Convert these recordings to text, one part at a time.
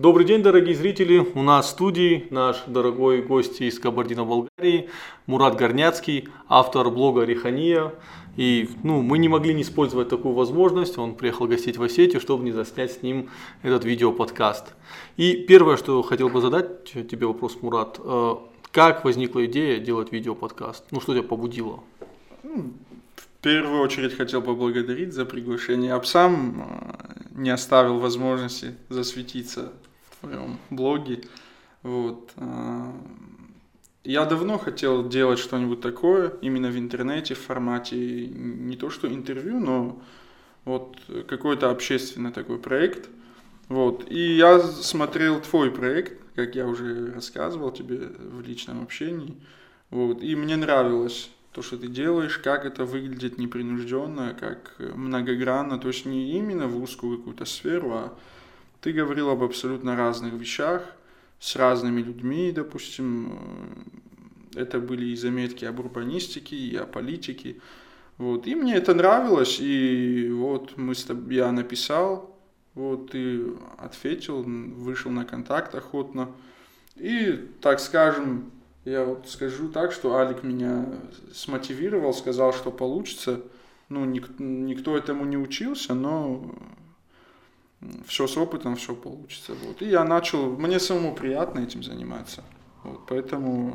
Добрый день, дорогие зрители. У нас в студии наш дорогой гость из Кабардино-Балкарии Мурат Горняцкий, автор блога Рихания. И ну, мы не могли не использовать такую возможность. Он приехал гостить в Осетию, чтобы не заснять с ним этот видеоподкаст. И первое, что хотел бы задать тебе вопрос, Мурат. Э, как возникла идея делать видеоподкаст? Ну, что тебя побудило? В первую очередь хотел поблагодарить за приглашение. Я сам э, не оставил возможности засветиться в твоем блоге. Вот. Э, я давно хотел делать что-нибудь такое, именно в интернете, в формате не то что интервью, но вот какой-то общественный такой проект. Вот. И я смотрел твой проект, как я уже рассказывал тебе в личном общении. Вот. И мне нравилось то, что ты делаешь, как это выглядит непринужденно, как многогранно, то есть не именно в узкую какую-то сферу, а ты говорил об абсолютно разных вещах, с разными людьми, допустим, это были и заметки об урбанистике, и о политике, вот, и мне это нравилось, и вот мы с тобой, я написал, вот, ты ответил, вышел на контакт охотно, и, так скажем, я вот скажу так, что Алик меня смотивировал, сказал, что получится. Ну, ник- никто этому не учился, но все с опытом, все получится. Вот. И я начал, мне самому приятно этим заниматься. Вот, поэтому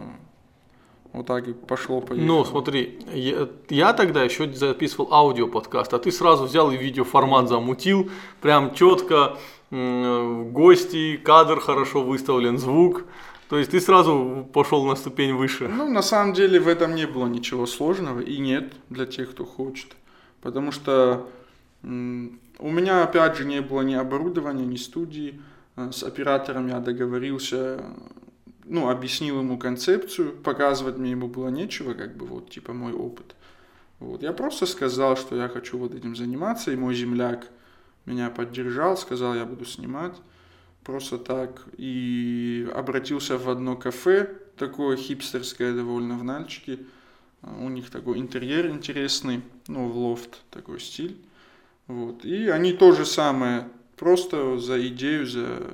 вот так и пошло поехало. Ну, смотри, я, я тогда еще записывал аудиоподкаст, а ты сразу взял и видеоформат замутил, прям четко, гости, кадр хорошо выставлен, звук. То есть ты сразу пошел на ступень выше. Ну, на самом деле в этом не было ничего сложного и нет для тех, кто хочет. Потому что у меня, опять же, не было ни оборудования, ни студии. Э, с оператором я договорился, ну, объяснил ему концепцию, показывать мне ему было нечего, как бы вот, типа, мой опыт. Вот. Я просто сказал, что я хочу вот этим заниматься, и мой земляк меня поддержал, сказал, я буду снимать просто так. И обратился в одно кафе, такое хипстерское довольно в Нальчике. У них такой интерьер интересный, ну, в лофт такой стиль. Вот. И они то же самое, просто за идею, за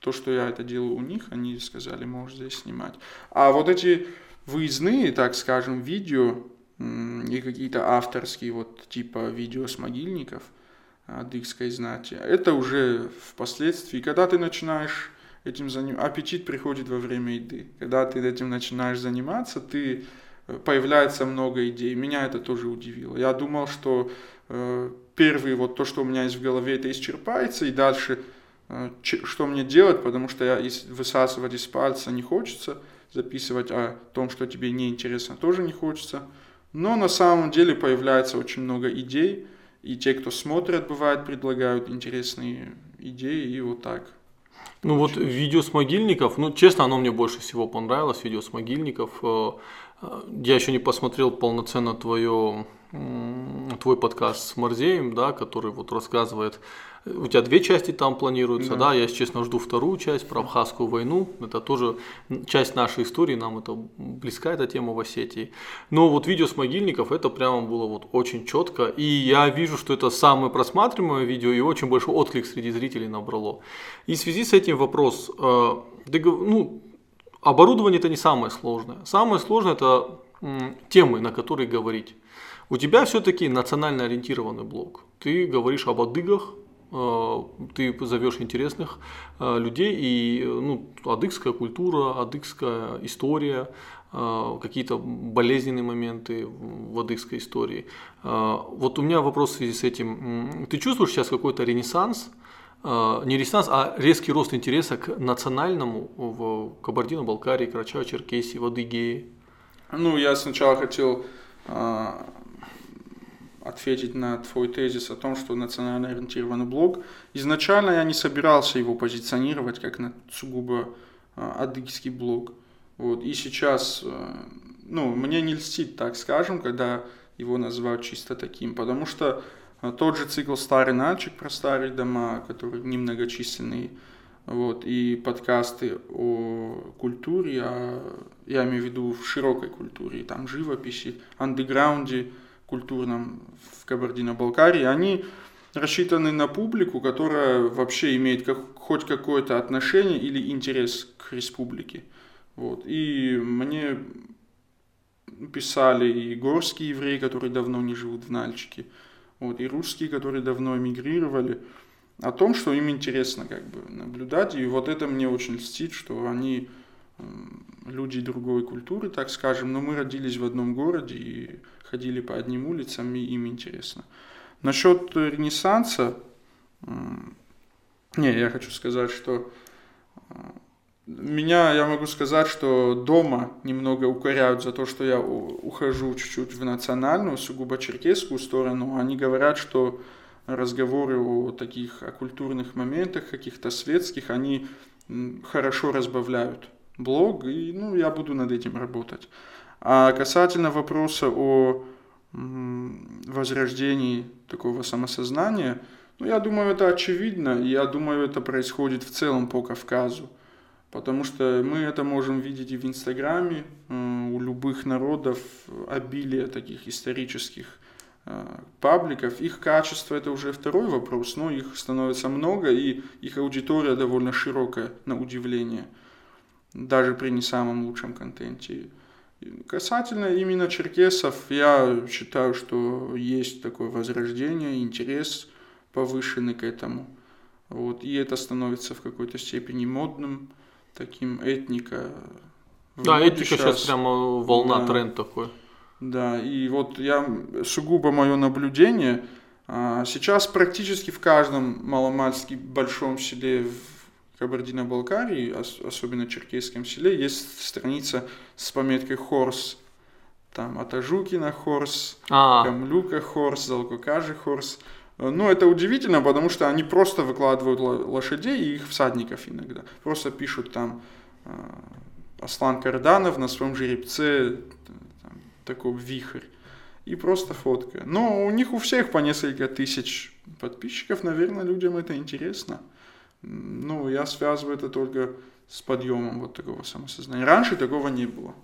то, что я это делаю у них, они сказали, можешь здесь снимать. А вот эти выездные, так скажем, видео и какие-то авторские, вот типа видео с могильников – адыгской знати. Это уже впоследствии, когда ты начинаешь этим заниматься, аппетит приходит во время еды. Когда ты этим начинаешь заниматься, ты э, появляется много идей. Меня это тоже удивило. Я думал, что э, первый вот то, что у меня есть в голове, это исчерпается, и дальше э, что мне делать, потому что я высасывать из пальца не хочется, записывать о том, что тебе не интересно, тоже не хочется. Но на самом деле появляется очень много идей, и те, кто смотрят, бывает, предлагают интересные идеи, и вот так. Ну вот видео с могильников, ну честно, оно мне больше всего понравилось, видео с могильников. Э, э, я еще не посмотрел полноценно твое, твой подкаст с Марзеем, да, который вот рассказывает у тебя две части там планируются, да. да, я, честно, жду вторую часть про Абхазскую войну, это тоже часть нашей истории, нам это близка эта тема в Осетии. Но вот видео с могильников, это прямо было вот очень четко, и я вижу, что это самое просматриваемое видео, и очень большой отклик среди зрителей набрало. И в связи с этим вопрос, э, ну, оборудование это не самое сложное, самое сложное это темы, на которые говорить. У тебя все-таки национально ориентированный блог. Ты говоришь об адыгах, Э, ты зовешь интересных э, людей, и ну, адыгская культура, адыгская история, э, какие-то болезненные моменты в адыгской истории. Вот у меня вопрос в связи с этим. Ты чувствуешь сейчас какой-то ренессанс, не ренессанс, а резкий рост интереса к национальному в Кабардино-Балкарии, Карачао-Черкесии, в Адыгее? Ну, я сначала хотел ответить на твой тезис о том, что национально ориентированный блог. Изначально я не собирался его позиционировать как на сугубо а, адыгский блог. Вот. И сейчас, э, ну, мне не льстит, так скажем, когда его называют чисто таким, потому что э, тот же цикл «Старый Нальчик» про старые дома, который немногочисленный, вот, и подкасты о культуре, а, я имею в виду в широкой культуре, там живописи, андеграунде, культурном в Кабардино-Балкарии, они рассчитаны на публику, которая вообще имеет как, хоть какое-то отношение или интерес к республике. Вот. И мне писали и горские евреи, которые давно не живут в Нальчике, вот, и русские, которые давно эмигрировали, о том, что им интересно как бы наблюдать. И вот это мне очень льстит, что они люди другой культуры, так скажем, но мы родились в одном городе и ходили по одним улицам, и им интересно. Насчет Ренессанса, не, я хочу сказать, что меня, я могу сказать, что дома немного укоряют за то, что я ухожу чуть-чуть в национальную, сугубо черкесскую сторону. Они говорят, что разговоры о таких о культурных моментах, каких-то светских, они хорошо разбавляют блог, и ну, я буду над этим работать. А касательно вопроса о возрождении такого самосознания, ну, я думаю, это очевидно, и я думаю, это происходит в целом по Кавказу. Потому что мы это можем видеть и в Инстаграме, э, у любых народов обилие таких исторических э, пабликов. Их качество это уже второй вопрос, но их становится много, и их аудитория довольно широкая, на удивление, даже при не самом лучшем контенте. Касательно именно черкесов, я считаю, что есть такое возрождение, интерес повышенный к этому. Вот, и это становится в какой-то степени модным таким этника. Да, этника сейчас, сейчас прямо волна, да, тренд такой. Да, и вот я сугубо мое наблюдение, а, сейчас практически в каждом маломальски большом селе Кабардино-Балкарии, особенно в Черкесском селе, есть страница с пометкой «Хорс». Там Атажукина Хорс, а. Камлюка Хорс, Залкокажи Хорс. Ну, это удивительно, потому что они просто выкладывают лошадей и их всадников иногда. Просто пишут там э, Аслан Карданов на своем жеребце, там, такой вихрь. И просто фотка. Но у них у всех по несколько тысяч подписчиков, наверное, людям это интересно. Ну, я связываю это только с подъемом вот такого самосознания. Раньше такого не было.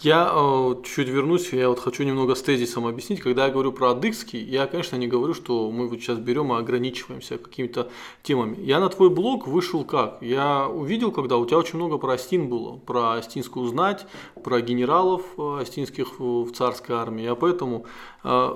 Я э, чуть вернусь, я вот хочу немного с тезисом объяснить. Когда я говорю про адыгский, я, конечно, не говорю, что мы вот сейчас берем и ограничиваемся какими-то темами. Я на твой блог вышел как? Я увидел, когда у тебя очень много про Астин было, про астинскую знать, про генералов э, астинских в царской армии. Я поэтому э,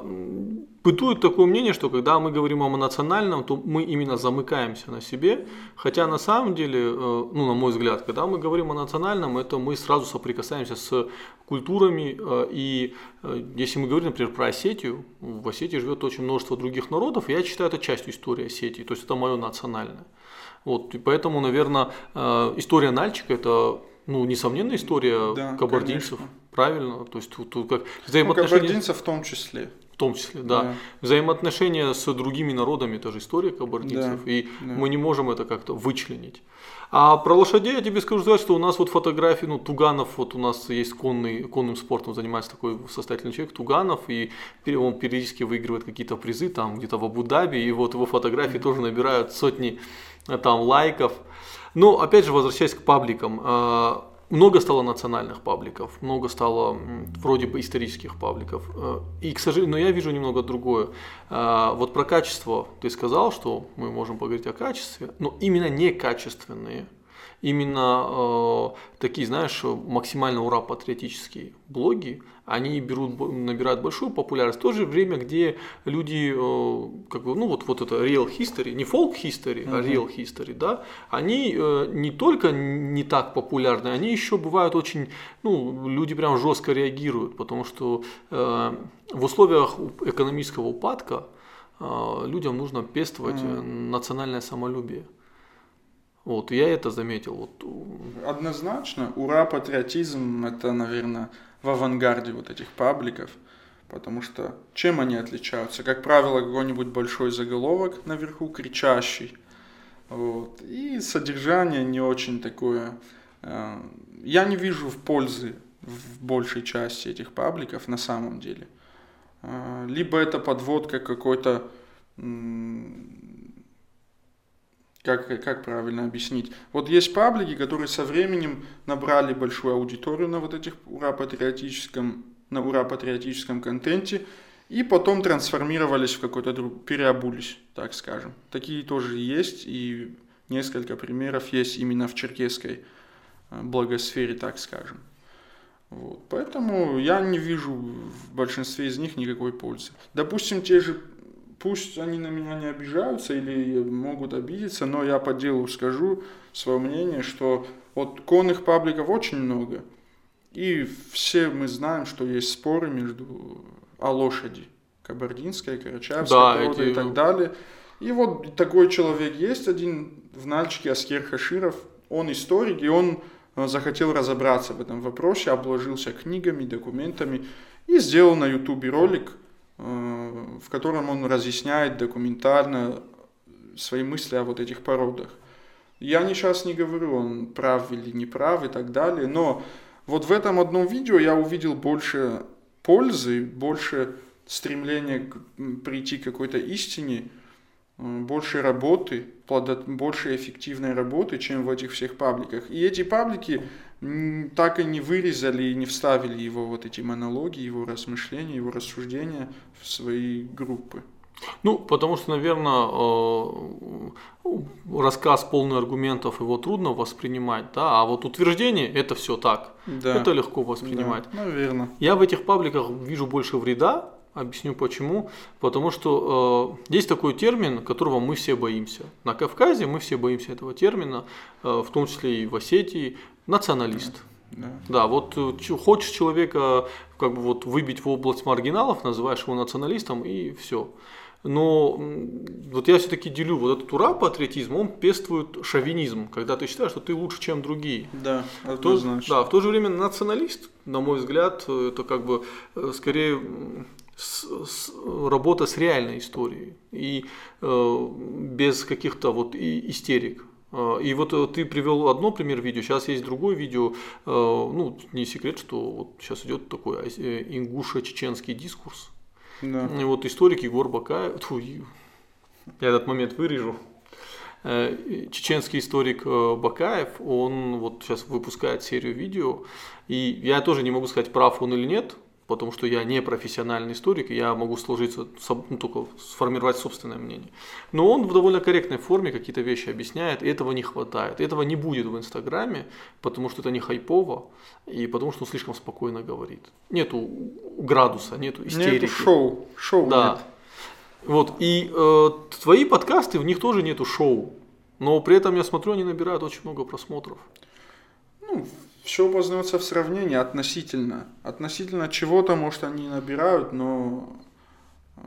такое мнение, что когда мы говорим о национальном, то мы именно замыкаемся на себе, хотя на самом деле, э, ну, на мой взгляд, когда мы говорим о национальном, это мы сразу соприкасаемся с культурами, э, и э, если мы говорим, например, про Осетию, в Осетии живет очень множество других народов, и я считаю это частью истории Осетии, то есть это мое национальное. Вот, и поэтому, наверное, история Нальчика – это ну, несомненно, история да, кабардинцев. Конечно. Правильно? То есть тут, тут как ну, взаимоотношения... Ну, кабардинцев в том числе том числе, да. да. Взаимоотношения с другими народами, это же история кабардинцев, да, и да. мы не можем это как-то вычленить. А про лошадей я тебе скажу сказать, что у нас вот фотографии, ну, Туганов, вот у нас есть конный, конным спортом занимается такой состоятельный человек, Туганов, и он периодически выигрывает какие-то призы там где-то в Абу-Даби, и вот его фотографии тоже набирают сотни э, там лайков. Но опять же, возвращаясь к пабликам, а, много стало национальных пабликов, много стало вроде бы исторических пабликов. Э, и, к сожалению, но я вижу немного другое. Э, вот про качество ты сказал, что мы можем поговорить о качестве, но именно некачественные именно э, такие, знаешь, максимально ура патриотические блоги, они берут, набирают большую популярность. В то же время, где люди, э, как бы, ну вот, вот это real history, не folk history, uh-huh. а real history, да, они э, не только не так популярны, они еще бывают очень, ну, люди прям жестко реагируют, потому что э, в условиях экономического упадка э, людям нужно пестовать uh-huh. национальное самолюбие. Вот, я это заметил. Вот. Однозначно, ура, патриотизм, это, наверное, в авангарде вот этих пабликов, потому что чем они отличаются? Как правило, какой-нибудь большой заголовок наверху, кричащий, вот, и содержание не очень такое. Э, я не вижу в пользы в большей части этих пабликов на самом деле. Э, либо это подводка какой-то как, как правильно объяснить? Вот есть паблики, которые со временем набрали большую аудиторию на вот этих ура-патриотическом, на ура-патриотическом контенте, и потом трансформировались в какой-то друг, переобулись, так скажем. Такие тоже есть, и несколько примеров есть именно в черкесской э, благосфере, так скажем. Вот. Поэтому я не вижу в большинстве из них никакой пользы. Допустим, те же, пусть они на меня не обижаются или могут обидеться, но я по делу скажу свое мнение, что вот конных пабликов очень много. И все мы знаем, что есть споры между о лошади. Кабардинская, Карачаевская да, порода эти... и так далее. И вот такой человек есть один в Нальчике, Аскер Хаширов. Он историк, и он э, захотел разобраться в этом вопросе, обложился книгами, документами и сделал на ютубе ролик, в котором он разъясняет документально свои мысли о вот этих породах. Я сейчас не говорю, он прав или не прав и так далее, но вот в этом одном видео я увидел больше пользы, больше стремления прийти к какой-то истине, э, больше работы, больше эффективной работы, чем в этих всех пабликах. И эти паблики так и не вырезали и не вставили его вот эти монологи, его размышления, его рассуждения в свои группы. Ну, потому что, наверное, э, рассказ полный аргументов его трудно воспринимать, да, а вот утверждение это все так, да. это легко воспринимать. Да, наверное. Я в этих пабликах вижу больше вреда, Объясню почему. Потому что э, есть такой термин, которого мы все боимся. На Кавказе мы все боимся этого термина, э, в том числе и в Осетии. Националист. Да. да, вот э, хочешь человека как бы вот выбить в область маргиналов, называешь его националистом и все. Но вот я все-таки делю вот этот ура-патриотизм, он пествует шовинизм, когда ты считаешь, что ты лучше, чем другие. Да, однозначно. То, да, в то же время националист, на мой взгляд, это как бы э, скорее с, с, работа с реальной историей и э, без каких-то вот и, истерик. Э, и вот э, ты привел одно пример видео, сейчас есть другое видео. Ну, не секрет, что вот сейчас идет такой ингушо-чеченский дискурс. Да. И вот историк Егор Бакаев, тьфу, я этот момент вырежу. Чеченский историк Бакаев, он вот сейчас выпускает серию видео, и я тоже не могу сказать, прав он или нет, потому что я не профессиональный историк, и я могу сложиться, ну, только сформировать собственное мнение. Но он в довольно корректной форме какие-то вещи объясняет, и этого не хватает. Этого не будет в Инстаграме, потому что это не хайпово, и потому что он слишком спокойно говорит. Нету градуса, нету истерики. Нету шоу. Шоу да. нет. Вот, и э, твои подкасты, в них тоже нету шоу. Но при этом я смотрю, они набирают очень много просмотров. Ну, все познается в сравнении относительно. Относительно чего-то, может, они набирают, но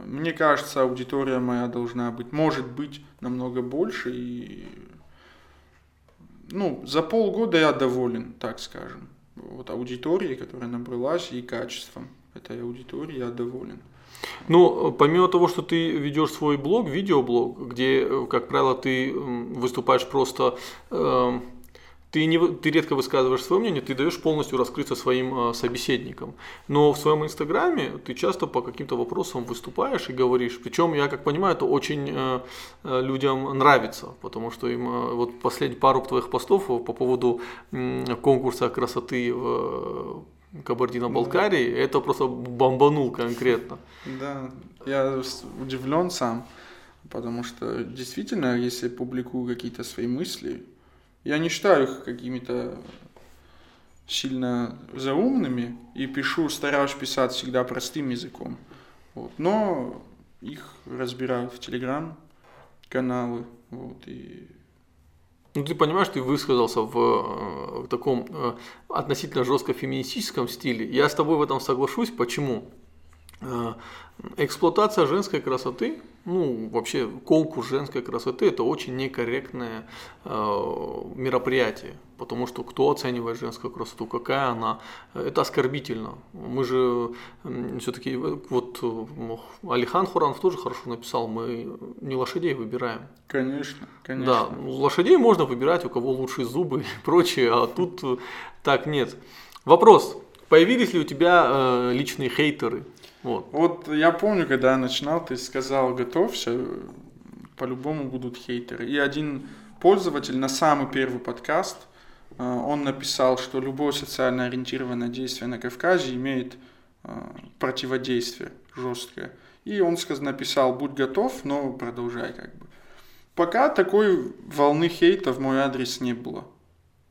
мне кажется, аудитория моя должна быть, может быть, намного больше. И, ну, за полгода я доволен, так скажем. Вот аудиторией, которая набралась, и качеством этой аудитории я доволен. Ну, помимо того, что ты ведешь свой блог, видеоблог, где, как правило, ты выступаешь просто э, ты, не, ты редко высказываешь свое мнение, ты даешь полностью раскрыться своим э, собеседникам. Но в своем инстаграме ты часто по каким-то вопросам выступаешь и говоришь. Причем, я как понимаю, это очень э, э, людям нравится, потому что им э, вот последние пару твоих постов по поводу э, конкурса красоты в э, Кабардино-Балкарии, да. это просто бомбанул конкретно. Да, я удивлен сам, потому что действительно, если публикую какие-то свои мысли, я не считаю их какими-то сильно заумными и пишу, стараюсь писать всегда простым языком. Вот. Но их разбирают в телеграм-каналы. Вот, и... Ну, ты понимаешь, ты высказался в, э, в таком э, относительно жестко феминистическом стиле. Я с тобой в этом соглашусь. Почему? Э, эксплуатация женской красоты, ну вообще конкурс женской красоты это очень некорректное э, мероприятие, потому что кто оценивает женскую красоту, какая она, это оскорбительно. Мы же э, все-таки вот э, Алихан Хуранов тоже хорошо написал, мы не лошадей выбираем. Конечно, конечно. Да, лошадей можно выбирать, у кого лучшие зубы и прочее, а тут э, так нет. Вопрос: появились ли у тебя э, личные хейтеры? Вот. вот я помню, когда я начинал, ты сказал, готовься, по-любому будут хейтеры. И один пользователь на самый первый подкаст, э, он написал, что любое социально ориентированное действие на Кавказе имеет э, противодействие, жесткая. И он написал, будь готов, но продолжай как бы. Пока такой волны хейта в мой адрес не было.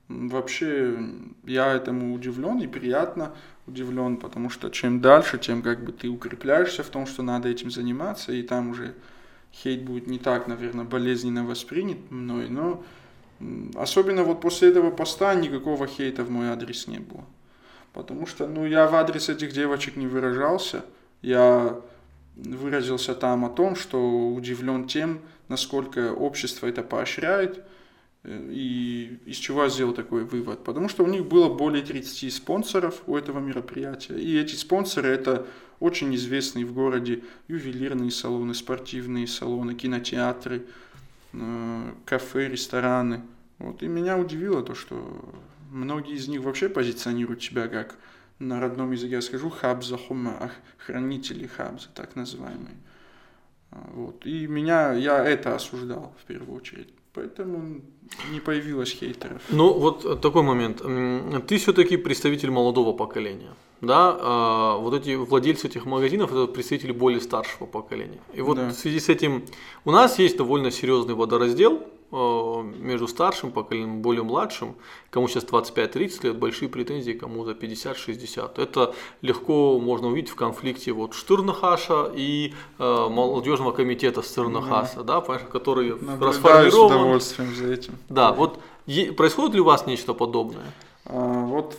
Вообще, я этому удивлен и приятно удивлен, потому что чем дальше, тем как бы ты укрепляешься в том, что надо этим заниматься, и там уже хейт будет не так, наверное, болезненно воспринят мной, но особенно вот после этого поста никакого хейта в мой адрес не было. Потому что, ну, я в адрес этих девочек не выражался, я выразился там о том, что удивлен тем, насколько общество это поощряет, и из чего я сделал такой вывод? Потому что у них было более 30 спонсоров у этого мероприятия. И эти спонсоры это очень известные в городе ювелирные салоны, спортивные салоны, кинотеатры, э, кафе, рестораны. Вот. И меня удивило то, что многие из них вообще позиционируют себя как на родном языке я скажу, хабза хума, хранители хабза, так называемые. А, вот. И меня, я это осуждал в первую очередь. Поэтому не появилось хейтеров. Ну, вот такой момент. Ты все-таки представитель молодого поколения. Да, а, вот эти владельцы этих магазинов это представители более старшего поколения. И вот да. в связи с этим у нас есть довольно серьезный водораздел между старшим поколением и более младшим, кому сейчас 25-30 лет, большие претензии, кому за 50-60. Это легко можно увидеть в конфликте вот Штырнахаша и э, молодежного комитета Стырнахаса, да, да который Наблюдаю расформирован. с удовольствием за этим. Да, вот е- происходит ли у вас нечто подобное? А, вот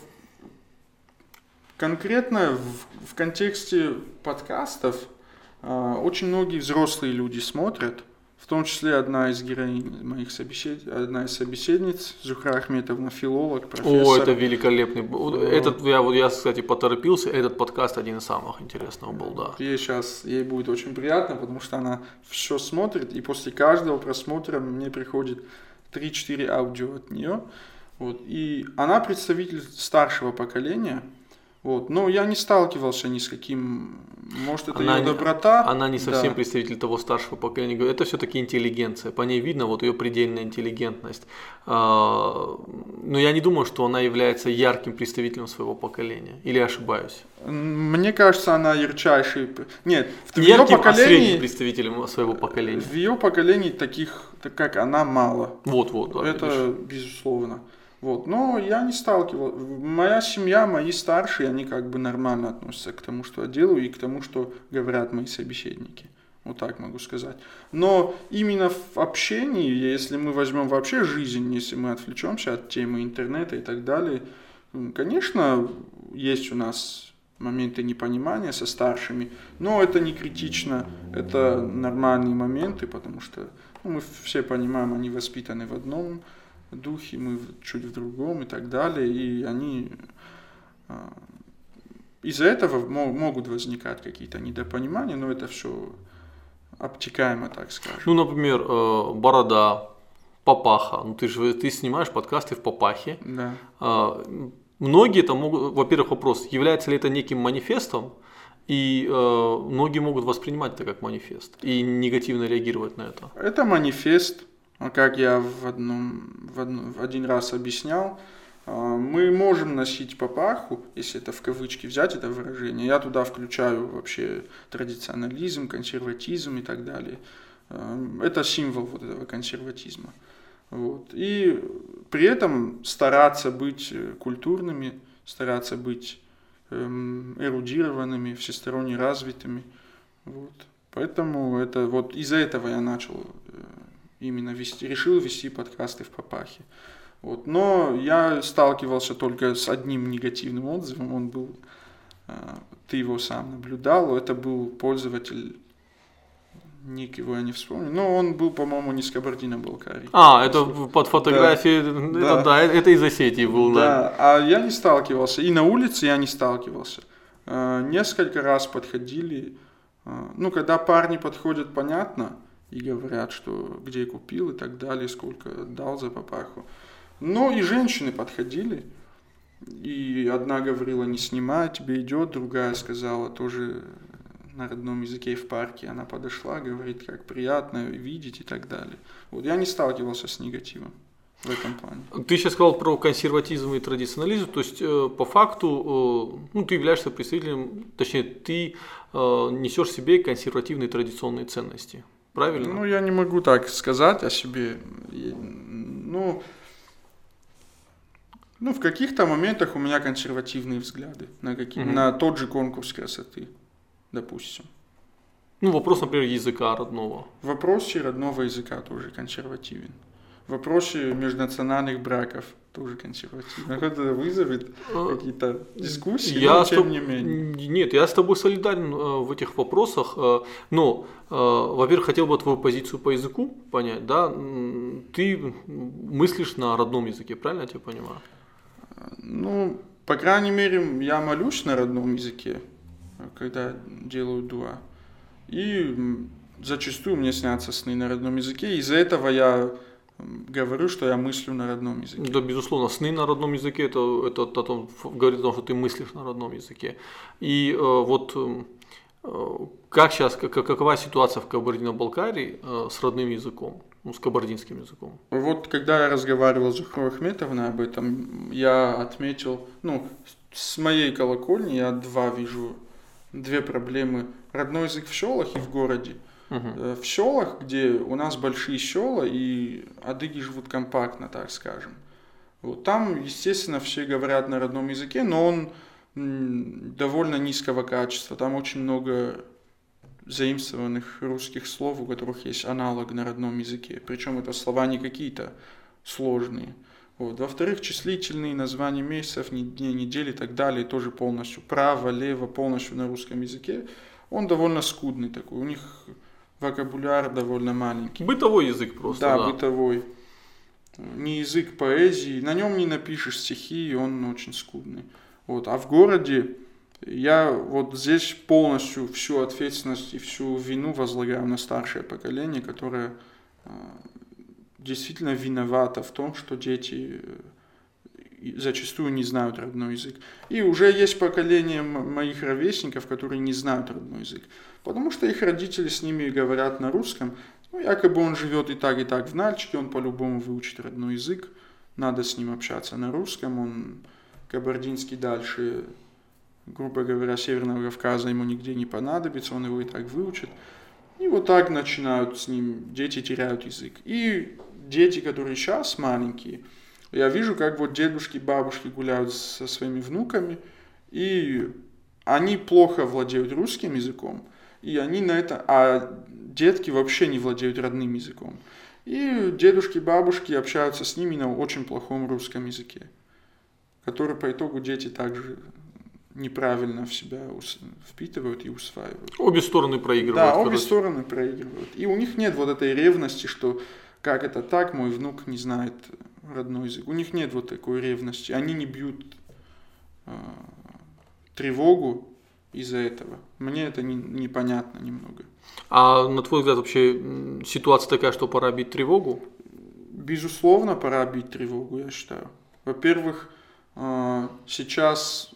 конкретно в, в контексте подкастов а, очень многие взрослые люди смотрят, в том числе одна из героинь моих собесед... одна из собеседниц, Зухра Ахметовна, филолог, профессор. О, это великолепный. Этот, я, вот, я, кстати, поторопился, этот подкаст один из самых интересных был, да. Ей сейчас, ей будет очень приятно, потому что она все смотрит, и после каждого просмотра мне приходит 3-4 аудио от нее. Вот, и она представитель старшего поколения, вот. Но я не сталкивался ни с каким, может это она ее доброта. Не, она не совсем да. представитель того старшего поколения. Это все-таки интеллигенция. По ней видно вот ее предельная интеллигентность. А, но я не думаю, что она является ярким представителем своего поколения. Или ошибаюсь? Мне кажется, она ярчайший. Нет, в не ее ярким, а поколении... А представителем своего поколения. В ее поколении таких, так как она, мало. Вот, вот. Да, это видишь. безусловно. Вот. Но я не сталкивался. Моя семья, мои старшие, они как бы нормально относятся к тому, что я делаю, и к тому, что говорят мои собеседники. Вот так могу сказать. Но именно в общении, если мы возьмем вообще жизнь, если мы отвлечемся от темы интернета и так далее, конечно, есть у нас моменты непонимания со старшими, но это не критично, это нормальные моменты, потому что ну, мы все понимаем, они воспитаны в одном духе, мы чуть в другом и так далее. И они а, из-за этого могут возникать какие-то недопонимания, но это все обтекаемо, так скажем. Ну, например, э, борода, папаха. Ну, ты же ты снимаешь подкасты в папахе. Да. А, многие это могут, во-первых, вопрос, является ли это неким манифестом, и э, многие могут воспринимать это как манифест и негативно реагировать на это. Это манифест, как я в, одном, в, одно, в один раз объяснял, а, мы можем носить папаху, если это в кавычки взять это выражение. Я туда включаю вообще традиционализм, консерватизм и так далее. А, это символ вот этого консерватизма. Вот. И при этом стараться быть культурными, стараться быть эм, эрудированными, всесторонне развитыми. Вот. Поэтому это вот из-за этого я начал э, именно вести, решил вести подкасты в Папахе. Вот. Но я сталкивался только с одним негативным отзывом, он был, э, ты его сам наблюдал, это был пользователь ник его я не вспомню. Но он был, по-моему, не с Кабардино-Балкарии. А, это под фотографией, да. это, да. да, это из Осетии был, да. Да, а я не сталкивался, и на улице я не сталкивался. Э, несколько раз подходили, э, ну, когда парни подходят, понятно, и говорят, что где купил и так далее, сколько дал за папаху. Но и женщины подходили, и одна говорила, не снимай, тебе идет, другая сказала тоже на родном языке в парке. Она подошла, говорит, как приятно видеть и так далее. Вот я не сталкивался с негативом. в этом плане. Ты сейчас сказал про консерватизм и традиционализм, то есть э, по факту э, ну, ты являешься представителем, точнее ты э, несешь в себе консервативные традиционные ценности, правильно? Ну, я не могу так сказать о себе. Ну, ну, в каких-то моментах у меня консервативные взгляды на, какие, угу. на тот же конкурс красоты, допустим. Ну, вопрос, например, языка родного. В вопросе родного языка тоже консервативен. В вопросе межнациональных браков тоже консервативен. Это вызовет а, какие-то дискуссии, я но тем тоб... не менее. Нет, я с тобой солидарен э, в этих вопросах. Э, но, э, во-первых, хотел бы твою позицию по языку понять, да? Ты мыслишь на родном языке, правильно я тебя понимаю? Ну, по крайней мере, я молюсь на родном языке, когда делаю дуа. И зачастую мне снятся сны на родном языке. Из-за этого я говорю, что я мыслю на родном языке. Да, безусловно, сны на родном языке это, это, это, это говорит о том, что ты мыслишь на родном языке. И э, вот э, как сейчас, как, какова ситуация в Кабардино-Балкарии э, с родным языком, ну, с кабардинским языком? Вот когда я разговаривал с Зухрой Ахметовной об этом, я отметил, ну, с моей колокольни я два вижу, две проблемы. Родной язык в селах и в городе. Uh-huh. В селах, где у нас большие села, и адыги живут компактно, так скажем. Вот там, естественно, все говорят на родном языке, но он довольно низкого качества. Там очень много заимствованных русских слов, у которых есть аналог на родном языке. Причем это слова не какие-то сложные. Вот. Во-вторых, числительные названия месяцев, дней, недели и так далее тоже полностью право, лево, полностью на русском языке. Он довольно скудный такой. У них вокабуляр довольно маленький. Бытовой язык просто. Да, да. бытовой. Не язык поэзии. На нем не напишешь стихи, и он очень скудный. Вот. А в городе я вот здесь полностью всю ответственность и всю вину возлагаю на старшее поколение, которое а, действительно виновато в том, что дети э, зачастую не знают родной язык. И уже есть поколение моих ровесников, которые не знают родной язык, потому что их родители с ними говорят на русском. Ну, якобы он живет и так, и так в Нальчике, он по-любому выучит родной язык, надо с ним общаться на русском, он кабардинский дальше грубо говоря, Северного Кавказа ему нигде не понадобится, он его и так выучит. И вот так начинают с ним, дети теряют язык. И дети, которые сейчас маленькие, я вижу, как вот дедушки, бабушки гуляют со своими внуками, и они плохо владеют русским языком, и они на это, а детки вообще не владеют родным языком. И дедушки, бабушки общаются с ними на очень плохом русском языке, который по итогу дети также неправильно в себя впитывают и усваивают. Обе стороны проигрывают. Да, обе короче. стороны проигрывают. И у них нет вот этой ревности, что как это так, мой внук не знает родной язык. У них нет вот такой ревности. Они не бьют э, тревогу из-за этого. Мне это не, непонятно немного. А на твой взгляд вообще ситуация такая, что пора бить тревогу? Безусловно, пора бить тревогу, я считаю. Во-первых, э, сейчас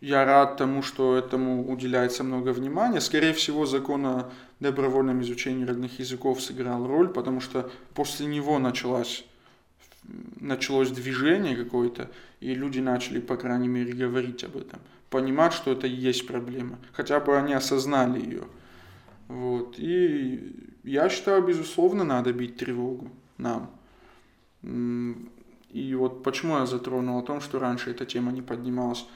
я рад тому, что этому уделяется много внимания. Скорее всего, закон о добровольном изучении родных языков сыграл роль, потому что после него началось, началось движение какое-то, и люди начали, по крайней мере, говорить об этом, понимать, что это и есть проблема. Хотя бы они осознали ее. Вот. И я считаю, безусловно, надо бить тревогу нам. И вот почему я затронул о том, что раньше эта тема не поднималась.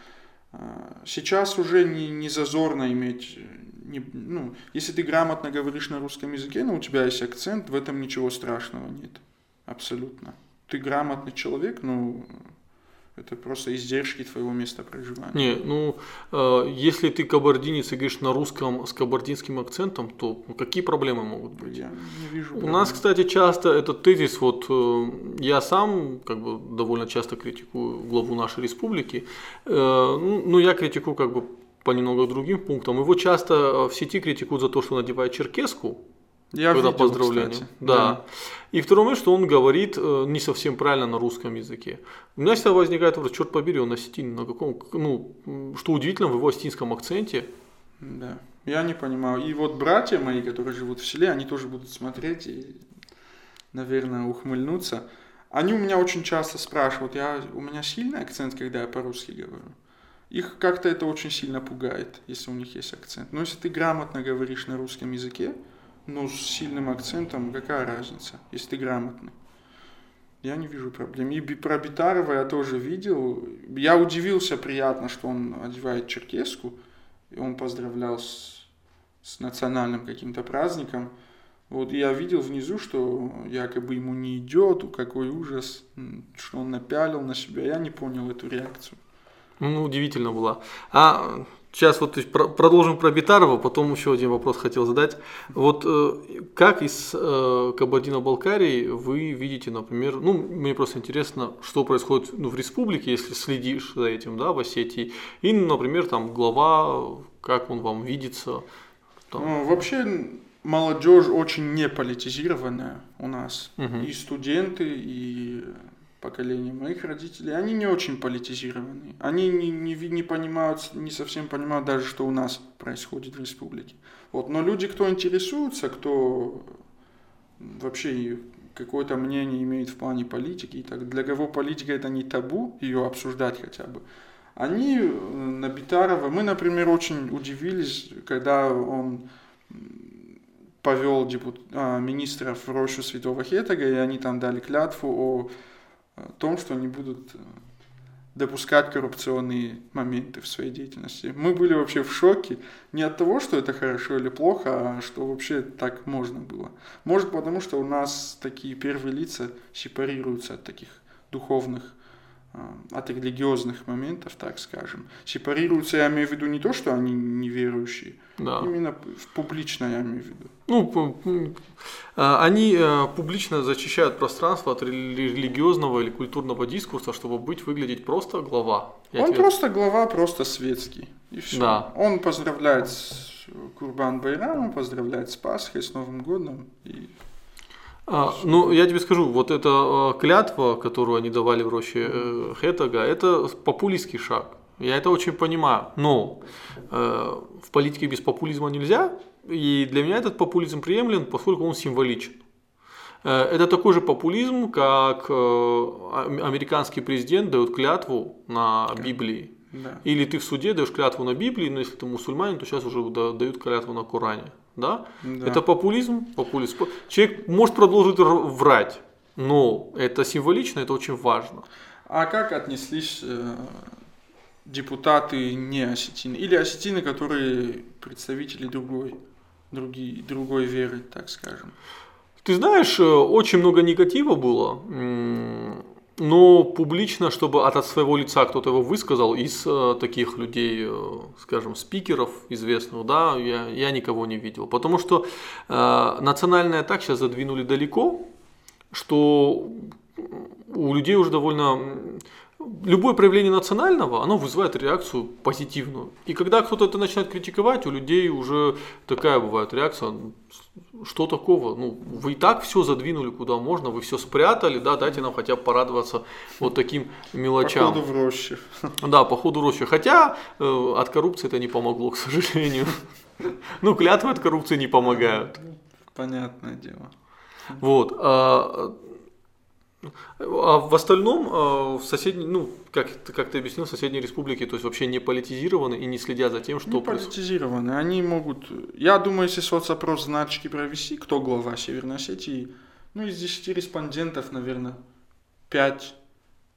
А, сейчас уже не, не зазорно иметь, не, ну, если ты грамотно говоришь на русском языке, но у тебя есть акцент, в этом ничего страшного нет. Абсолютно. Ты грамотный человек, ну, это просто издержки твоего места проживания. Не, ну, э, если ты кабардинец и говоришь на русском с кабардинским акцентом, то какие проблемы могут быть? Я не вижу. У нас, кстати, часто этот тезис, вот э, я сам как бы довольно часто критикую главу нашей республики, э, ну, ну, я критикую как бы по немного другим пунктам. Его часто э, в сети критикуют за то, что надевает черкеску, я когда видел, поздравление. Кстати. Да. да. И второй момент, что он говорит э, не совсем правильно на русском языке. У меня всегда возникает вопрос, черт побери, он осетин, на каком, ну, что удивительно, в его осетинском акценте. Да, я не понимаю. И вот братья мои, которые живут в селе, они тоже будут смотреть и, наверное, ухмыльнуться. Они у меня очень часто спрашивают, я, у меня сильный акцент, когда я по-русски говорю. Их как-то это очень сильно пугает, если у них есть акцент. Но если ты грамотно говоришь на русском языке, ну, с сильным акцентом, какая разница, если ты грамотный? Я не вижу проблем. И про Битарова я тоже видел. Я удивился приятно, что он одевает черкеску. И он поздравлял с, с национальным каким-то праздником. Вот я видел внизу, что якобы ему не идет, какой ужас, что он напялил на себя. Я не понял эту реакцию. Ну, удивительно было. А Сейчас вот продолжим про Битарова, потом еще один вопрос хотел задать. Вот э, как из э, Кабардино-Балкарии вы видите, например, ну, мне просто интересно, что происходит ну, в республике, если следишь за этим, да, в Осетии, и, например, там глава, как он вам видится? Там. Ну, вообще молодежь очень не политизированная у нас. Угу. И студенты, и поколение моих родителей, они не очень политизированы. Они не, не, не понимают, не совсем понимают даже, что у нас происходит в республике. Вот. Но люди, кто интересуется, кто вообще какое-то мнение имеет в плане политики, и так, для кого политика это не табу, ее обсуждать хотя бы, они э, на Битарова, мы, например, очень удивились, когда он повел депутат, а, министров в рощу Святого Хетага, и они там дали клятву о том, что они будут э, допускать коррупционные моменты в своей деятельности. Мы были вообще в шоке не от того, что это хорошо или плохо, а что вообще так можно было. Может потому, что у нас такие первые лица сепарируются от таких духовных от религиозных моментов, так скажем. Сепарируются, я имею в виду не то, что они неверующие, да. именно публично я имею в виду. Ну, а, они э, публично зачищают пространство от религиозного или культурного дискурса, чтобы быть, выглядеть просто глава. Я Он тебе... просто глава, просто светский. И все. Да. Он поздравляет с Курбан Байрамом, поздравляет с Пасхой, с Новым годом. И а, ну, я тебе скажу, вот эта а, клятва, которую они давали в роще э, Хетага, это популистский шаг. Я это очень понимаю. Но э, в политике без популизма нельзя. И для меня этот популизм приемлем, поскольку он символичен. Э, это такой же популизм, как э, американский президент дает клятву на Библии. Да. Или ты в суде даешь клятву на Библии, но если ты мусульманин, то сейчас уже дают клятву на Коране да? да. Это популизм, популизм. Человек может продолжить врать, но это символично, это очень важно. А как отнеслись э, депутаты не осетины или осетины, которые представители другой, другие, другой веры, так скажем? Ты знаешь, э, очень много негатива было но публично, чтобы от, своего лица кто-то его высказал, из э, таких людей, э, скажем, спикеров известных, да, я, я никого не видел. Потому что э, национальное так сейчас задвинули далеко, что у людей уже довольно любое проявление национального, оно вызывает реакцию позитивную. И когда кто-то это начинает критиковать, у людей уже такая бывает реакция, что такого? Ну, вы и так все задвинули куда можно, вы все спрятали, да, дайте нам хотя бы порадоваться вот таким мелочам. Походу в роще. Да, походу в роще. Хотя э, от коррупции это не помогло, к сожалению. Ну, клятвы от коррупции не помогают. Понятное дело. Вот. А, в остальном а, в соседней, ну, как, как ты объяснил, в соседней республике, то есть вообще не политизированы и не следят за тем, что не происходит. политизированы. Они могут... Я думаю, если соцопрос значки провести, кто глава Северной Осетии, ну, из 10 респондентов, наверное, 5,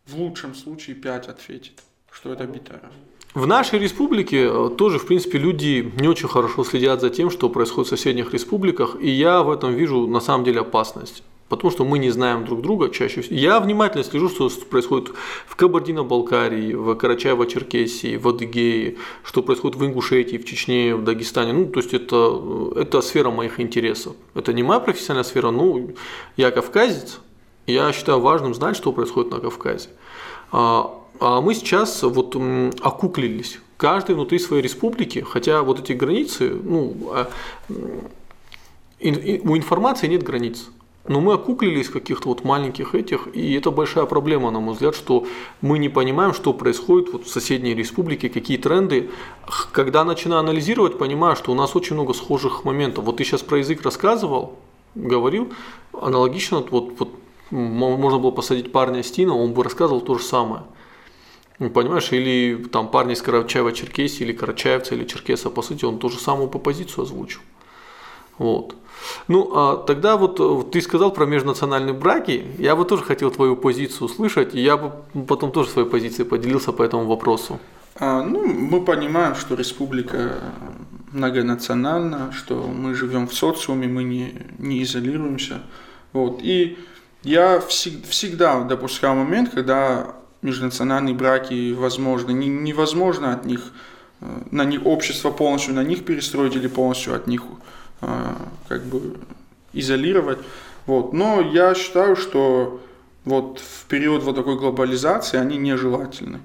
в лучшем случае 5 ответит, что это Битаров. В нашей республике э, тоже, в принципе, люди не очень хорошо следят за тем, что происходит в соседних республиках, и я в этом вижу на самом деле опасность потому что мы не знаем друг друга чаще всего. Я внимательно слежу, что происходит в Кабардино-Балкарии, в Карачаево-Черкесии, в Адыгее, что происходит в Ингушетии, в Чечне, в Дагестане. Ну, то есть это, это сфера моих интересов. Это не моя профессиональная сфера, ну, я кавказец, я считаю важным знать, что происходит на Кавказе. А, а мы сейчас вот окуклились, каждый внутри своей республики, хотя вот эти границы, ну, а, у информации нет границ. Но мы окуклились каких-то вот маленьких этих, и это большая проблема, на мой взгляд, что мы не понимаем, что происходит вот в соседней республике, какие тренды. Когда начинаю анализировать, понимаю, что у нас очень много схожих моментов. Вот ты сейчас про язык рассказывал, говорил, аналогично вот, вот можно было посадить парня Стина, он бы рассказывал то же самое. Ну, понимаешь, или там парни из Карачаева-Черкесии, или Карачаевца, или Черкеса, по сути, он ту же самую по позицию озвучил. Вот. Ну, а тогда вот э, ты сказал про межнациональные браки, я бы тоже хотел твою позицию услышать, и я бы потом тоже своей позицией поделился по этому вопросу. А, ну, мы понимаем, что республика многонациональна, что мы живем в социуме, мы не, не изолируемся. Вот. И я всег, всегда допускал момент, когда межнациональные браки возможны. Не, невозможно от них, э, на них общество полностью на них перестроить или полностью от них как бы изолировать. Вот. Но я считаю, что вот в период вот такой глобализации они нежелательны.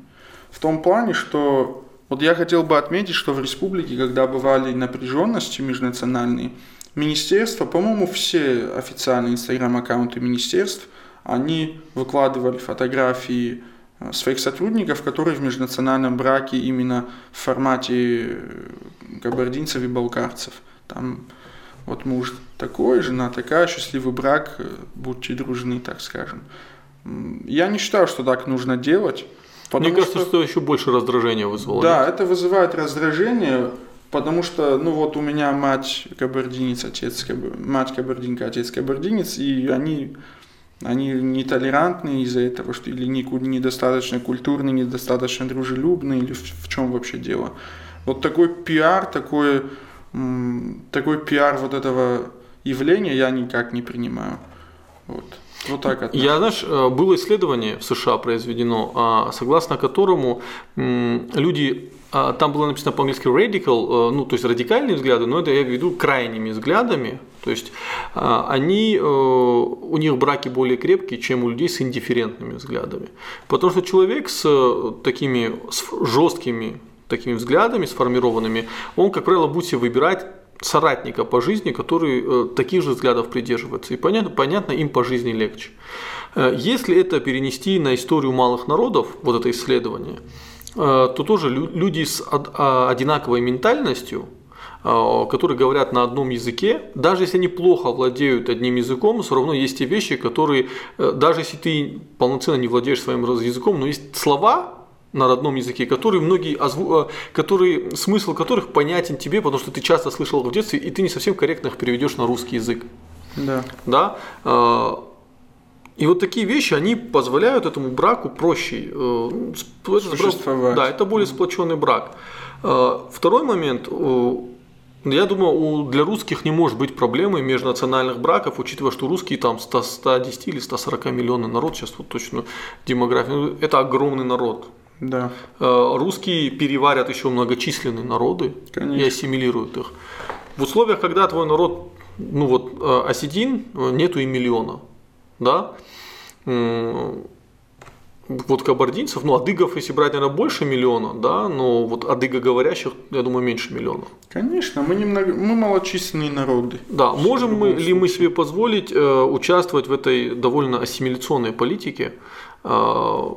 В том плане, что вот я хотел бы отметить, что в республике, когда бывали напряженности межнациональные, министерства, по-моему, все официальные инстаграм-аккаунты министерств, они выкладывали фотографии э, своих сотрудников, которые в межнациональном браке именно в формате э, кабардинцев и балкарцев. Там вот муж такой, жена такая, счастливый брак, э, будьте дружны, так скажем. Я не считаю, что так нужно делать. Мне кажется, что, что еще больше раздражения вызвало. Да, это вызывает раздражение, потому что, ну вот у меня мать кабардинец, отец мать кабардинка, отец кабардинец, и они, они нетолерантны из-за этого, что или недостаточно культурные, недостаточно дружелюбные, или в, в чем вообще дело. Вот такой пиар, такой, такой пиар вот этого явления я никак не принимаю. Вот. Вот так отношусь. Я, знаешь, э, было исследование в США произведено, а, согласно которому люди а, там было написано по-английски radical, э, ну, то есть радикальные взгляды, но это я веду крайними взглядами. То есть а, они, э, у них браки более крепкие, чем у людей с индифферентными взглядами. Потому что человек с такими с жесткими такими взглядами сформированными, он, как правило, будет себе выбирать соратника по жизни, который э, таких же взглядов придерживается. И понятно, понятно, им по жизни легче. Э, если это перенести на историю малых народов, вот это исследование, э, то тоже люди с а, одинаковой ментальностью, которые говорят на одном языке, даже если они плохо владеют одним языком, все равно есть те вещи, которые, даже если ты полноценно не владеешь своим языком, но есть слова, на родном языке, которые многие озву... Э, которые, смысл которых понятен тебе, потому что ты часто слышал в детстве, и ты не совсем корректно их переведешь на русский язык. Да. Да. Э, и вот такие вещи, они позволяют этому браку проще э, существовать. Да, это более сплоченный брак. Второй момент. Я думаю, для русских не может быть проблемы межнациональных браков, учитывая, что русские там 100, 110 или 140 миллионов народ, сейчас вот точно демография, это огромный народ. Да. Э, русские переварят еще многочисленные народы Конечно. и ассимилируют их. В условиях, когда твой народ, ну вот, э, осетин, э, нету и миллиона, да, вот кабардинцев, ну, адыгов, если брать, наверное, больше миллиона, да, но вот адыго говорящих, я думаю, меньше миллиона. Конечно, мы, немного, мы малочисленные народы. Да, можем мы, ли мы себе позволить э, участвовать в этой довольно ассимиляционной политике, э,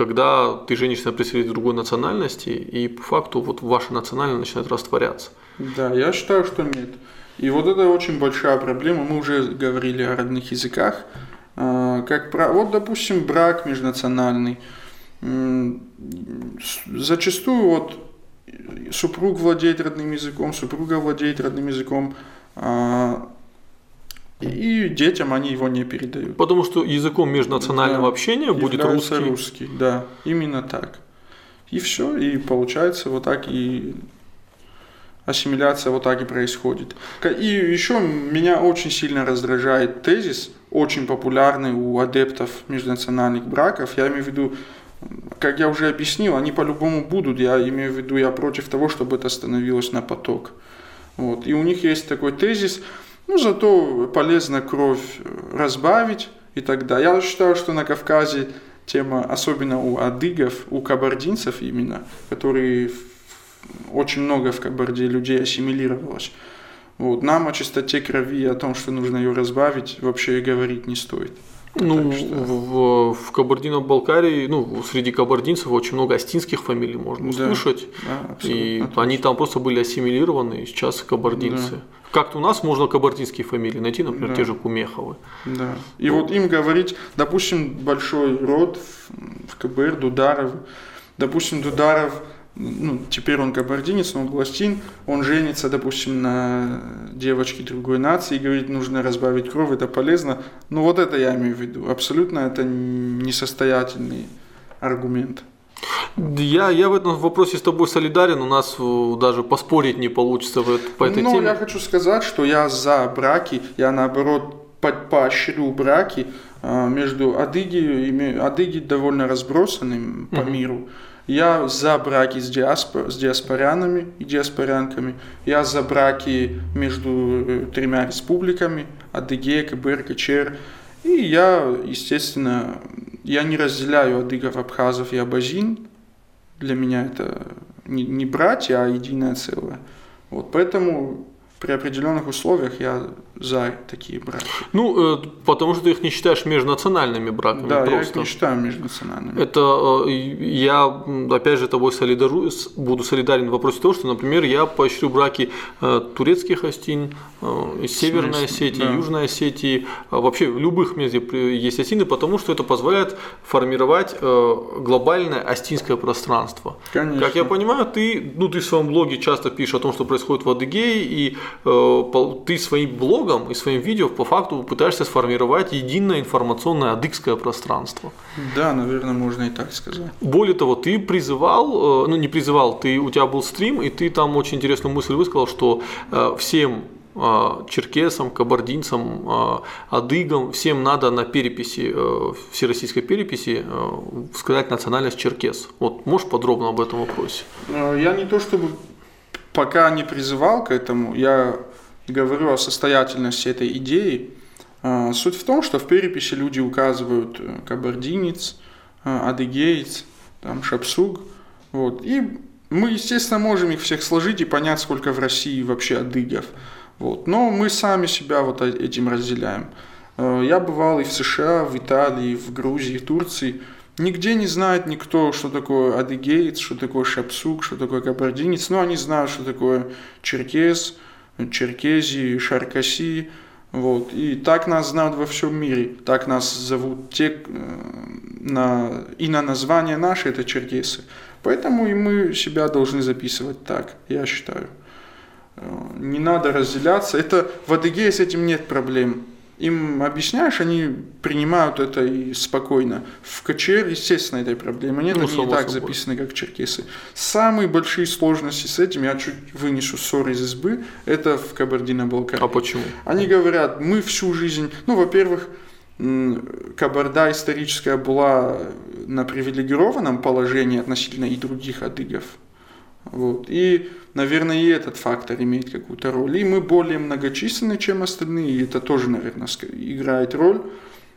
когда ты женишься на представителе другой национальности, и по факту вот ваша национальность начинает растворяться. Да, я считаю, что нет. И вот это очень большая проблема. Мы уже говорили о родных языках. А, как вот, допустим, брак межнациональный. Зачастую вот супруг владеет родным языком, супруга владеет родным языком, а, и детям они его не передают. Потому что языком межнационального да, общения будет русский. русский. Да, именно так. И все, и получается вот так и ассимиляция вот так и происходит. И еще меня очень сильно раздражает тезис, очень популярный у адептов межнациональных браков. Я имею в виду, как я уже объяснил, они по-любому будут. Я имею в виду, я против того, чтобы это становилось на поток. Вот. И у них есть такой тезис – ну, зато полезно кровь разбавить и так далее. Я считаю, что на Кавказе тема, особенно у адыгов, у кабардинцев именно, которые очень много в Кабарде людей ассимилировалось. Вот. Нам о чистоте крови и о том, что нужно ее разбавить, вообще и говорить не стоит. Ну, что... в, в Кабардино-Балкарии, ну, среди кабардинцев очень много астинских фамилий можно услышать. Да, да, и точно. они там просто были ассимилированы, и сейчас кабардинцы. Да. Как-то у нас можно кабардинские фамилии найти, например, Да. те же Кумеховы. Да. И вот им говорить, допустим, большой род в, КБР, Дударов, допустим, Дударов, ну, теперь он кабардинец, он властин, он женится, допустим, на девочке другой нации и говорит, нужно разбавить кровь, это полезно. Ну, вот это я имею в виду. Абсолютно это несостоятельный аргумент. Я, я в этом вопросе с тобой солидарен, у нас э, даже поспорить не получится в по этой Ну, теме. я хочу сказать, что я за браки, я наоборот по- поощрю браки а, между адыги, и адыги довольно разбросанным по Мгм. миру. Я за браки с, диаспор, с диаспорянами и диаспорянками. Я за браки между э, тремя республиками, Адыгея, КБР, КЧР. И я, естественно, я не разделяю адыгов, абхазов и абазин. Для меня это не, не братья, а единое целое. Вот, поэтому при определенных условиях я за такие браки. Ну, э, потому что ты их не считаешь межнациональными браками да, я их просто. не считаю межнациональными. Это э, я, опять же, тобой солидару, буду солидарен в вопросе того, что, например, я поощрю браки э, турецких остин, Северной? Осетии, Да. Южной Осетии, вообще в любых мест, где есть осины, потому что это позволяет формировать глобальное остинское пространство. Конечно. Как я понимаю, ты, ну, ты в своем блоге часто пишешь о том, что происходит в Адыгее, и ты своим блогом и своим видео по факту пытаешься сформировать единое информационное адыгское пространство. Да, наверное, можно и так сказать. Более того, ты призывал, э, ну не призывал, ты, у тебя был стрим, и ты там очень интересную мысль высказал, что э, всем э, черкесам, кабардинцам, адыгам, всем надо на переписи, всероссийской переписи сказать национальность черкес. Вот можешь подробно об этом вопросе? Я не то чтобы пока не призывал к этому, я говорю о состоятельности этой идеи. Э, Суть в том, что в переписи люди указывают э, кабардинец, э, адыгеец, там, шапсуг. Вот. И мы, естественно, можем их всех сложить и понять, сколько в России вообще адыгов. Вот. Но мы сами себя вот э- этим разделяем. Я бывал и в США, в Италии, в Грузии, в Турции. Нигде не знает никто, что такое адыгеец, что такое шапсук, что такое кабардинец. Но они знают, что такое черкес, черкези, шаркаси. Вот. И так нас знают во всем мире. Так нас зовут те, э, на, и на название наше это черкесы. Поэтому и мы себя должны записывать так, я считаю. Э, Не надо разделяться. Это в Адыгее с этим нет проблем. Им объясняешь, они принимают это и спокойно. В КЧР, естественно, этой проблемы нет, Ну, они и так собой. записаны как черкесы. Самые большие сложности с этим, я чуть вынесу ссор из избы, это в Кабардино-Балкарии. А почему? Они говорят, мы всю жизнь, ну, во-первых, Кабарда историческая была на привилегированном положении относительно и других адыгов. Вот. И, наверное, и этот фактор имеет какую-то роль. И мы более многочисленны, чем остальные, и это тоже, наверное, играет роль.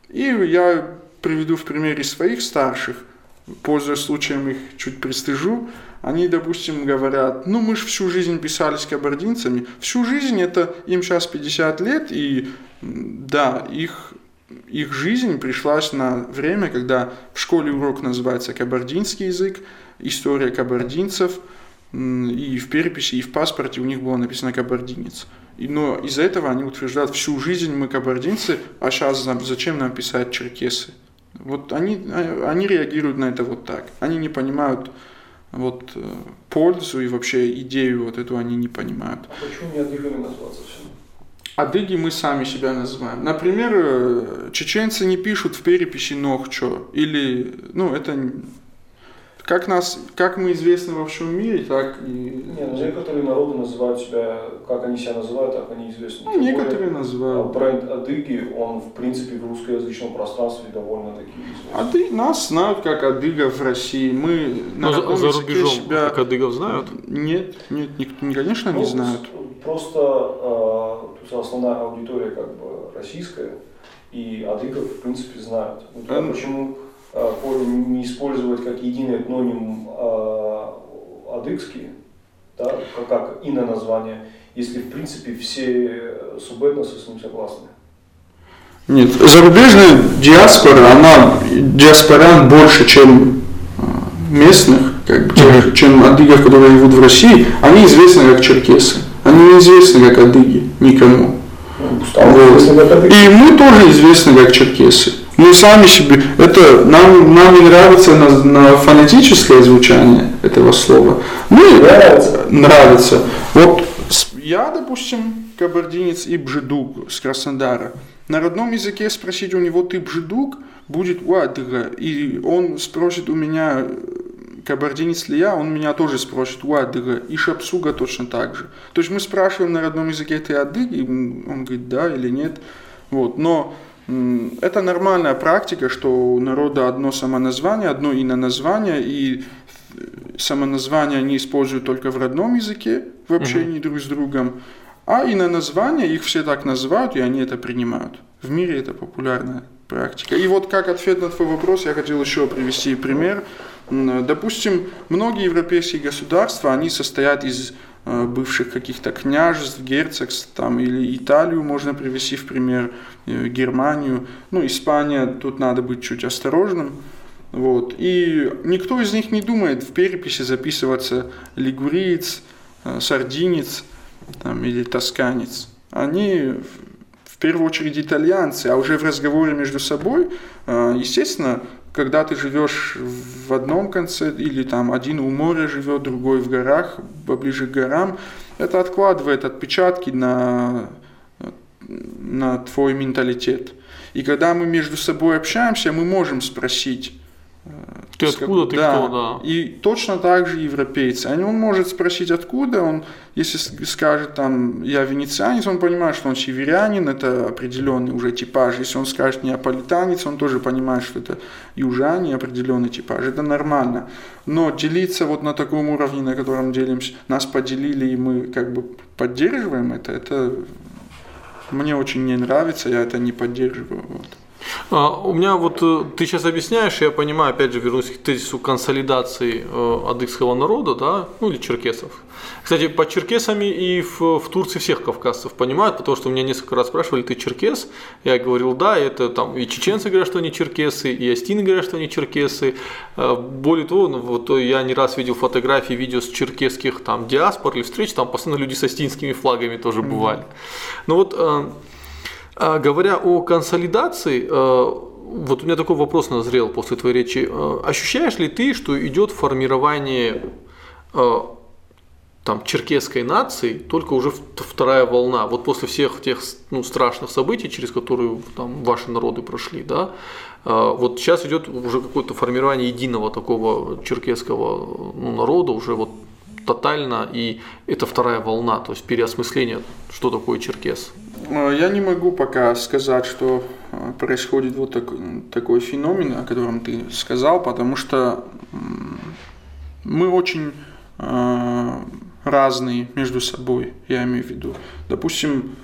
И я приведу в примере своих старших, пользуясь случаем их чуть пристыжу, они, допустим, говорят, ну мы же всю жизнь писались кабардинцами, всю жизнь это им сейчас 50 лет, и да, их, их жизнь пришлась на время, когда в школе урок называется кабардинский язык, история кабардинцев, и в переписи, и в паспорте у них было написано кабардинец. Но из-за этого они утверждают, всю жизнь мы кабардинцы, а сейчас зачем нам писать черкесы? Вот они, а, они реагируют на это вот так. Они не понимают вот э, пользу и вообще идею вот эту они не понимают. А почему не адыгами назваться всем? Адыги мы сами себя называем. Например, э, чеченцы не пишут в переписи Нохчо. Или, ну, это... Как, нас, как мы известны во всем мире, так и... Не, ну некоторые народы называют себя, как они себя называют, так они известны. Ну, некоторые более, а, называют. Бренд Адыги, он в принципе в русскоязычном пространстве довольно-таки известен. Ады, нас знают как адыгов в России. Мы на Но за, родном за языке рубежом себя... как адыгов знают? Нет, нет, никто, конечно, Ну, не знают. Просто э, основная аудитория как бы российская, и адыгов в принципе знают. Ну, тогда Эм. почему э, Колю не использовать как единый этноним адыгский, да, как, как иное название, если в принципе все субэтносы с ним согласны? Нет, зарубежная диаспора, она диаспорян больше, чем э, местных, как тех, чем адыгов, которые живут в России, они известны как черкесы. Они неизвестны как адыги никому. Вот. И мы тоже известны как черкесы. Мы сами себе, это нам, нам не нравится на, на фонетическое звучание этого слова. Мы нравится. нравится. Вот я, допустим, кабардинец и бжедук с Краснодара. На родном языке спросить у него ты бжедук будет уадыга. И он спросит у меня кабардинец ли я, он меня тоже спросит уадыга. И шапсуга точно так же. То есть мы спрашиваем на родном языке ты адыг, и он говорит да или нет. Вот. Но это нормальная практика, что у народа одно самоназвание, одно иноназвание, и самоназвание они используют только в родном языке, в общении угу. друг с другом, а иноназвания их все так называют, и они это принимают. В мире это популярная практика. И вот как ответ на твой вопрос, я хотел еще привести пример. Допустим, многие европейские государства, они состоят из Э, бывших каких-то княжеств, герцогств, там, или Италию можно привести в пример, э, Германию, ну, Испания, тут надо быть чуть осторожным, вот, и никто из них не думает в переписи записываться лигуриец, э, сардинец, там, или тосканец, они в первую очередь итальянцы, а уже в разговоре между собой, естественно, когда ты живешь в одном конце, или там один у моря живет, другой в горах, поближе к горам, это откладывает отпечатки на, на твой менталитет. И когда мы между собой общаемся, мы можем спросить, ты откуда, ты да. кто, да. И точно так же европейцы. Он может спросить, откуда он, если скажет там, я венецианец, он понимает, что он северянин, это определенный уже типаж. Если он скажет неаполитанец, он тоже понимает, что это южане, определенный типаж. Это нормально. Но делиться вот на таком уровне, на котором делимся, нас поделили, и мы как бы поддерживаем это, это мне очень не нравится, я это не поддерживаю. Вот. А, у меня вот э, ты сейчас объясняешь, я понимаю, опять же, вернусь к тезису консолидации э, адыгского народа, да, ну или черкесов. Кстати, по черкесами и в, в Турции всех кавказцев понимают, потому что меня несколько раз спрашивали, ты черкес? Я говорил, да, это там и чеченцы говорят, что они черкесы, и астины говорят, что они черкесы. Э, более того, ну, вот я не раз видел фотографии, видео с черкесских там диаспор или встреч, там постоянно люди с астинскими флагами тоже бывали. Mm-hmm. Ну вот а, говоря о консолидации, э, вот у меня такой вопрос назрел после твоей речи. Э, ощущаешь ли ты, что идет формирование э, там, черкесской нации, только уже вторая волна, вот после всех тех ну, страшных событий, через которые там, ваши народы прошли, да, вот сейчас идет уже какое-то формирование единого такого черкесского ну, народа, уже вот тотально, и это вторая волна, то есть переосмысление, что такое черкес. Э, я не могу пока сказать, что э, происходит вот так, такой феномен, о котором ты сказал, потому что мы очень э, разные между собой, я имею в виду. Допустим,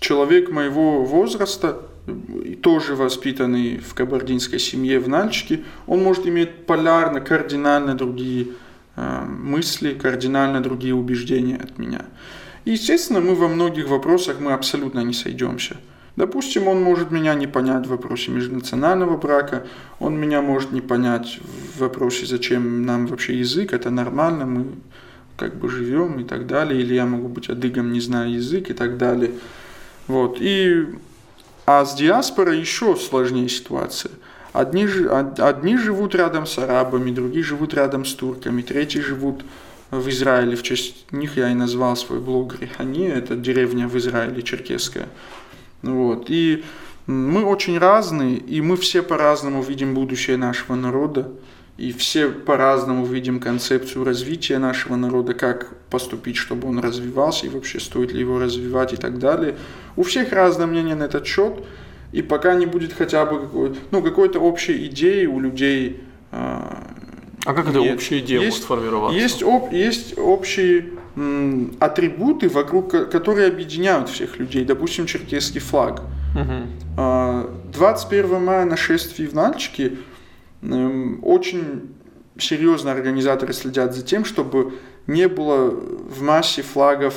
человек моего возраста, тоже воспитанный в кабардинской семье в Нальчике, он может иметь полярно, кардинально другие мысли, кардинально другие убеждения от меня. И, естественно, мы во многих вопросах мы абсолютно не сойдемся. Допустим, он может меня не понять в вопросе межнационального брака, он меня может не понять в вопросе, зачем нам вообще язык, это нормально, мы как бы живем и так далее, или я могу быть адыгом, не зная язык и так далее. Вот. И, а с диаспорой еще сложнее ситуация. Одни, одни живут рядом с арабами, другие живут рядом с турками, третьи живут в Израиле, в честь них я и назвал свой блог Рихани, это деревня в Израиле черкесская. Вот. И мы очень разные, и мы все по-разному видим будущее нашего народа, и все по-разному видим концепцию развития нашего народа, как поступить, чтобы он развивался, и вообще стоит ли его развивать и так далее. У всех разное мнение на этот счет, и пока не будет хотя бы какой, ну, какой-то общей идеи у людей, а, а как эта общая идея есть, может сформироваться? Есть, об, есть общие м, атрибуты, вокруг которые объединяют всех людей. Допустим, черкесский флаг. Угу. 21 мая нашествие в Нальчике очень серьезно организаторы следят за тем, чтобы не было в массе флагов,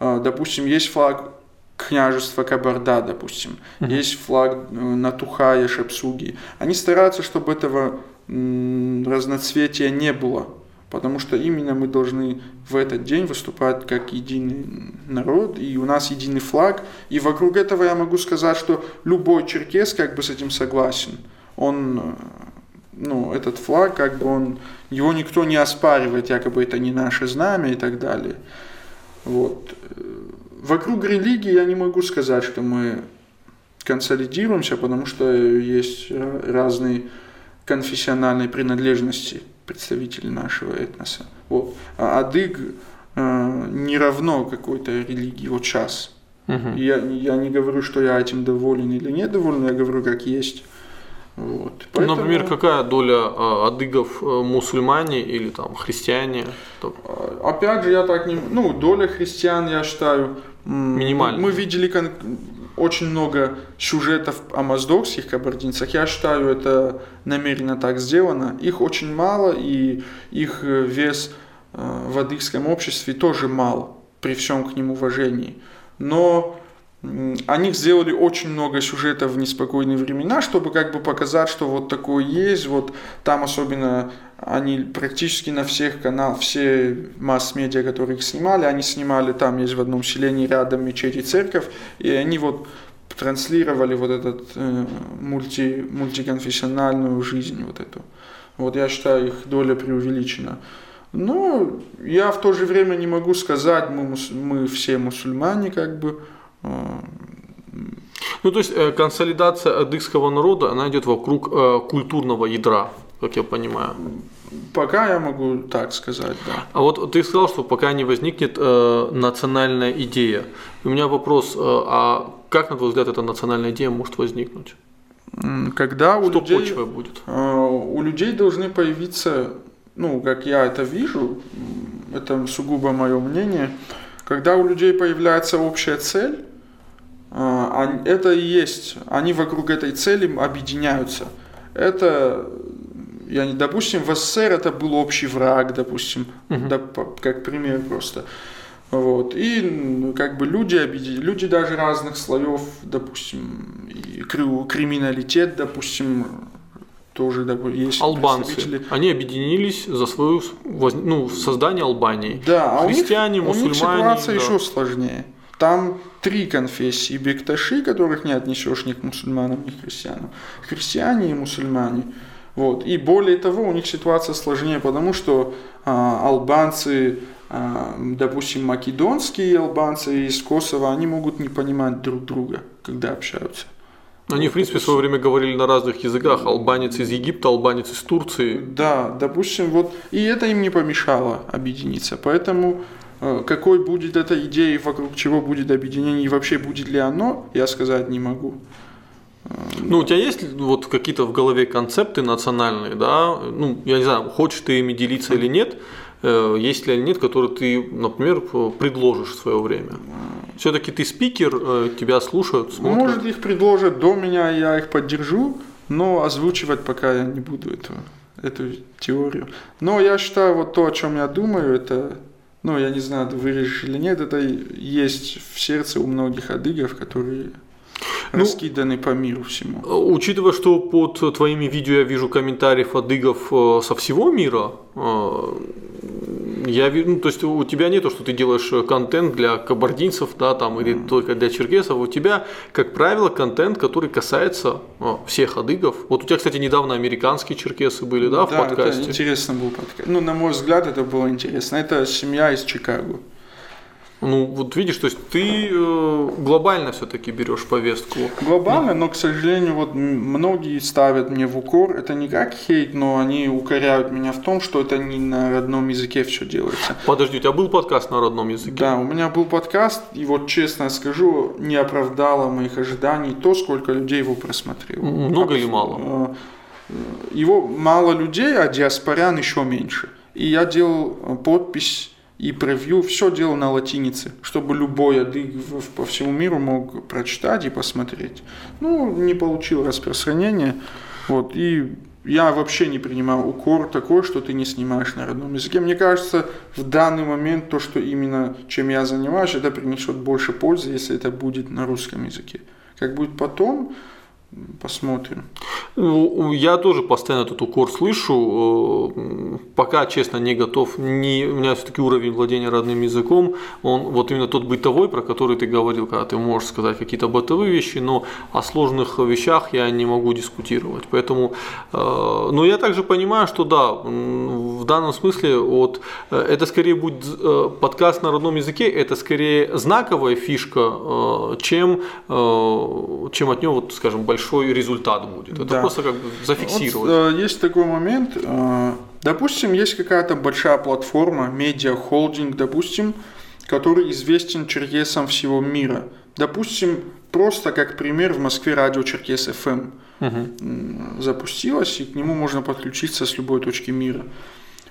а, допустим, есть флаг княжества Кабарда, допустим, uh есть флаг э, Натухая, Шепсуги. Они стараются, чтобы этого разноцветия не было. потому что именно мы должны в этот день выступать как единый народ, и у нас единый флаг, и вокруг этого я могу сказать, что любой черкес как бы с этим согласен. Он, ну, этот флаг, как бы он, его никто не оспаривает, якобы это не наше знамя и так далее. Вот. Вокруг религии я не могу сказать, что мы консолидируемся, потому что есть разные конфессиональные принадлежности представителей нашего этноса. Вот. А адыг э, не равно какой-то религии вот сейчас. Угу. Я, я не говорю, что я этим доволен или недоволен, я говорю, как есть. Вот. Ну, Поэтому... Например, какая доля э, адыгов э, мусульмане или там христиане? Опять же, я так не... Ну, доля христиан, я считаю... Минимальная. Мы видели кон очень много сюжетов о моздокских кабардинцах. Я считаю, это намеренно так сделано. Их очень мало, и их э, вес э, в адыгском обществе тоже мал, при всем к ним уважении. Но они сделали очень много сюжетов в неспокойные времена, чтобы как бы показать, что вот такое есть, вот там особенно они практически на всех каналах, все масс-медиа, которые их снимали, они снимали, там есть в одном селении рядом мечеть и церковь, и они вот транслировали вот этот э, мульти, мультиконфессиональную жизнь вот эту. Вот я считаю, их доля преувеличена. Но я в то же время не могу сказать, мы, мы все мусульмане, как бы, ну, то есть э, консолидация адыгского народа, она идет вокруг э, культурного ядра, как я понимаю. Пока я могу так сказать, да. А вот ты сказал, что пока не возникнет э, национальная идея. У меня вопрос, э, а как, на твой взгляд, эта национальная идея может возникнуть? Когда у что людей, почвой будет? Э, у людей должны появиться, ну, как я это вижу, это сугубо мое мнение, когда у людей появляется общая цель, а, это и есть, они вокруг этой цели объединяются. Это, я не, допустим, в СССР это был общий враг, допустим, угу. да, как пример просто. Вот. И как бы люди, люди даже разных слоев, допустим, и криминалитет, допустим, тоже допустим, есть Албанцы, они объединились за свою, ну, создание Албании. Да, а Христиане, у них, мусульмане. У них ситуация да. еще сложнее. Там три конфессии бекташи, которых не отнесешь ни к мусульманам, ни к христианам. Христиане и мусульмане. Вот. И более того, у них ситуация сложнее, потому что а, албанцы, а, допустим, македонские албанцы из Косово, они могут не понимать друг друга, когда общаются. Они, в принципе, в свое время говорили на разных языках. Албанец из Египта, албанец из Турции. Да, допустим, вот. И это им не помешало объединиться. Поэтому Э, какой будет эта идея, вокруг чего будет объединение и вообще будет ли оно, я сказать не могу. Э, ну, у тебя есть вот какие-то в голове концепты национальные, да? Ну, я не знаю, хочешь ты ими делиться или нет, э, есть ли они нет, которые ты, например, предложишь в свое время? Все-таки ты спикер, тебя слушают, смотрят. Может, их предложат до меня, я их поддержу, но озвучивать пока я не буду эту, эту теорию. Но я считаю, вот то, о чем я думаю, это ну, я не знаю, вырежешь или нет, это есть в сердце у многих адыгов, которые ну, раскиданы по миру всему. Учитывая, что под твоими видео я вижу комментариев адыгов э, со всего мира, э, я вижу, ну, то есть у тебя не то, что ты делаешь контент для кабардинцев, да, там, или mm. только для черкесов, у тебя, как правило, контент, который касается всех адыгов. Вот у тебя, кстати, недавно американские черкесы были, да, в да, подкасте? Да, интересно был подкаст. Ну, на мой взгляд, это было интересно. Это семья из Чикаго. Ну, вот видишь, то есть ты э, глобально все-таки берешь повестку. Глобально, но, к сожалению, вот многие ставят мне в укор, это не как хейт, но они укоряют меня в том, что это не на родном языке все делается. Подожди, у тебя был подкаст на родном языке? Да, у меня был подкаст, и вот честно скажу, не оправдало моих ожиданий то, сколько людей его просмотрело. Много или мало? Э, его мало людей, а диаспорян еще меньше. И я делал подпись и превью, все делал на латинице, чтобы любой адык по всему миру мог прочитать и посмотреть. Ну, не получил распространения, вот, и я вообще не принимал укор такой, что ты не снимаешь на родном языке. Мне кажется, в данный момент то, что именно чем я занимаюсь, это принесет больше пользы, если это будет на русском языке. Как будет потом, посмотрим. Ну, я тоже постоянно этот укор слышу. Э, пока, честно, не готов. Не, у меня все-таки уровень владения родным языком. Он вот именно тот бытовой, про который ты говорил, когда ты можешь сказать какие-то бытовые вещи, но о сложных вещах я не могу дискутировать. Поэтому, э, но я также понимаю, что да, в данном смысле вот, э, это скорее будет подкаст на родном языке, это скорее знаковая фишка, чем, чем от него, вот, скажем, большой результат будет. Это Да. просто как бы зафиксировать. Вот, э, есть такой момент. э, допустим, есть какая-то большая платформа, медиа-холдинг, допустим, который известен черкесам всего мира. Допустим, просто как пример в Москве радио Черкес ФМ м, запустилось, и к нему можно подключиться с любой точки мира.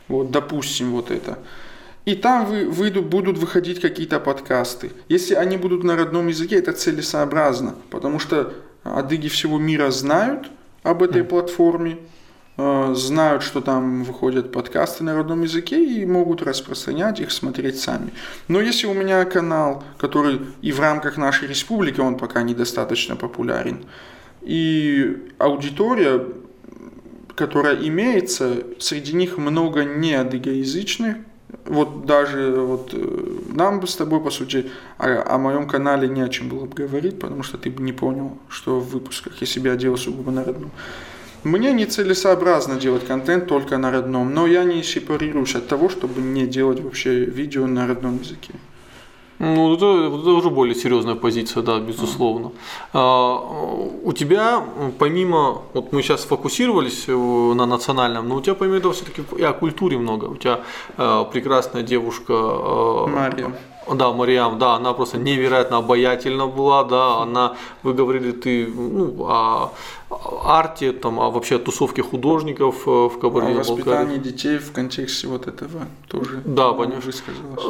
Вот, допустим, вот это. И там вы, выйдут, будут выходить какие-то подкасты. Если они будут на родном языке, это целесообразно, потому что адыги всего мира знают об этой платформе, э, знают, что там выходят подкасты на родном языке и могут распространять их, смотреть сами. Но если у меня канал, который и в рамках нашей республики, он пока недостаточно популярен, и аудитория, которая имеется, среди них много неадыгоязычных, вот даже вот э, нам бы с тобой, по сути, о, о моем канале не о чем было бы говорить, потому что ты бы не понял, что в выпусках я себя делал сугубо на родном. Мне нецелесообразно делать контент только на родном, но я не сепарируюсь от того, чтобы не делать вообще видео на родном языке. Ну, это, это уже более серьезная позиция, да, безусловно. А, у тебя, помимо, вот мы сейчас сфокусировались э, на национальном, но у тебя помимо этого все-таки и о культуре много. У тебя э, прекрасная девушка э, Мария. Да, Мариам, да, она просто невероятно обаятельна была, да, она, вы говорили, ты, ну, о, о арте, там, о вообще о тусовке художников э, в О Кабардино-Балкарии. воспитании детей в контексте вот этого тоже Да, понятно. Э,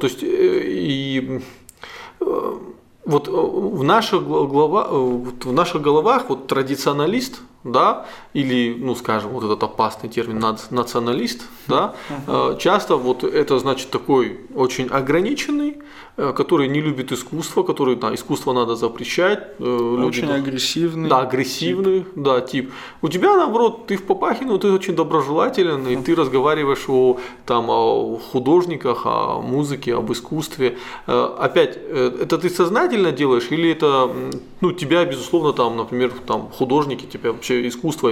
То есть э, и вот в наших гла- глава, в наших головах вот традиционалист, да, или, ну, скажем, вот этот опасный термин нац- националист, да, э, часто вот это значит такой очень ограниченный, э, который не любит искусство, который, да, искусство надо запрещать. э, Очень должны- агрессивный. да, агрессивный, да, тип. У тебя, наоборот, ты в Папахе, но ты очень доброжелателен, и ты разговариваешь о, там, о художниках, о музыке, об искусстве. Э, Опять, это ты сознательно делаешь, или это, ну, тебя, безусловно, там, например, там, художники, тебя вообще искусство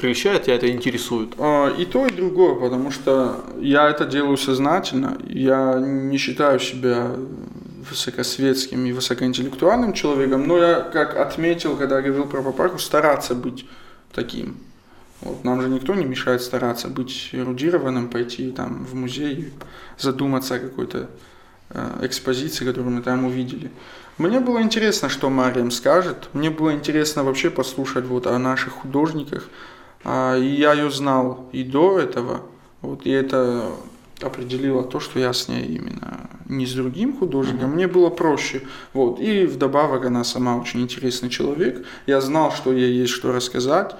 прельщает, тебя это интересует? А, И то, и другое, потому что я это делаю сознательно. Я не считаю себя высокосветским и высокоинтеллектуальным человеком, но я, как отметил, когда говорил про папаху, стараться быть таким. Вот, нам же никто не мешает стараться быть эрудированным, пойти там в музей, задуматься о какой-то э, экспозиции, которую мы там увидели. Мне было интересно, что Мариам скажет. Мне было интересно вообще послушать вот о наших художниках. А, и я ее знал и до этого. Вот, и это определило то, что я с ней именно не с другим художником. Мне было проще. Вот. И вдобавок она сама очень интересный человек. Я знал, что ей есть что рассказать.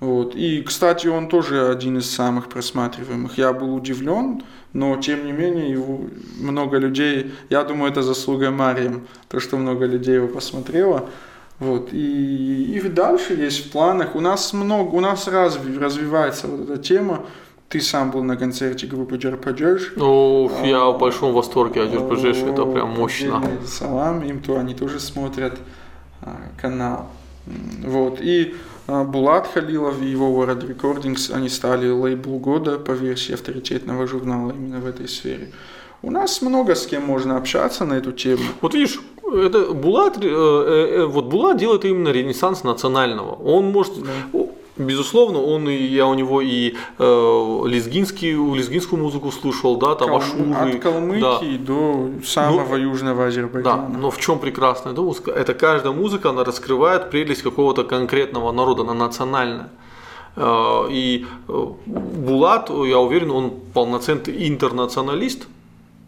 Вот. И, кстати, он тоже один из самых просматриваемых. Я был удивлен, но тем не менее его много людей, я думаю, это заслуга Марием, то, что много людей его посмотрело. Вот. И, и дальше есть в планах. У нас много, у нас разви, развивается вот эта тема. Ты сам был на концерте группы Джерпаджеш. Ну, я в большом восторге от РПЖ, это прям мощно. Салам им, то они тоже смотрят а, канал. Вот. И а, Булат Халилов и его World Recordings, они стали лейбл года по версии авторитетного журнала именно в этой сфере. У нас много с кем можно общаться на эту тему. Вот видишь, это Булат, э, э, вот Булат делает именно ренессанс национального. Он может, о, безусловно, он и я у него и э, лезгинский, лезгинскую музыку слушал, да, там Кал- Ашуры, От Калмыкии до самого южного Да, Азербайджана. но в чем прекрасная эта музыка? Это каждая музыка, она раскрывает прелесть какого-то конкретного народа, она национальная. Э, И э, Булат, я уверен, он полноценный интернационалист,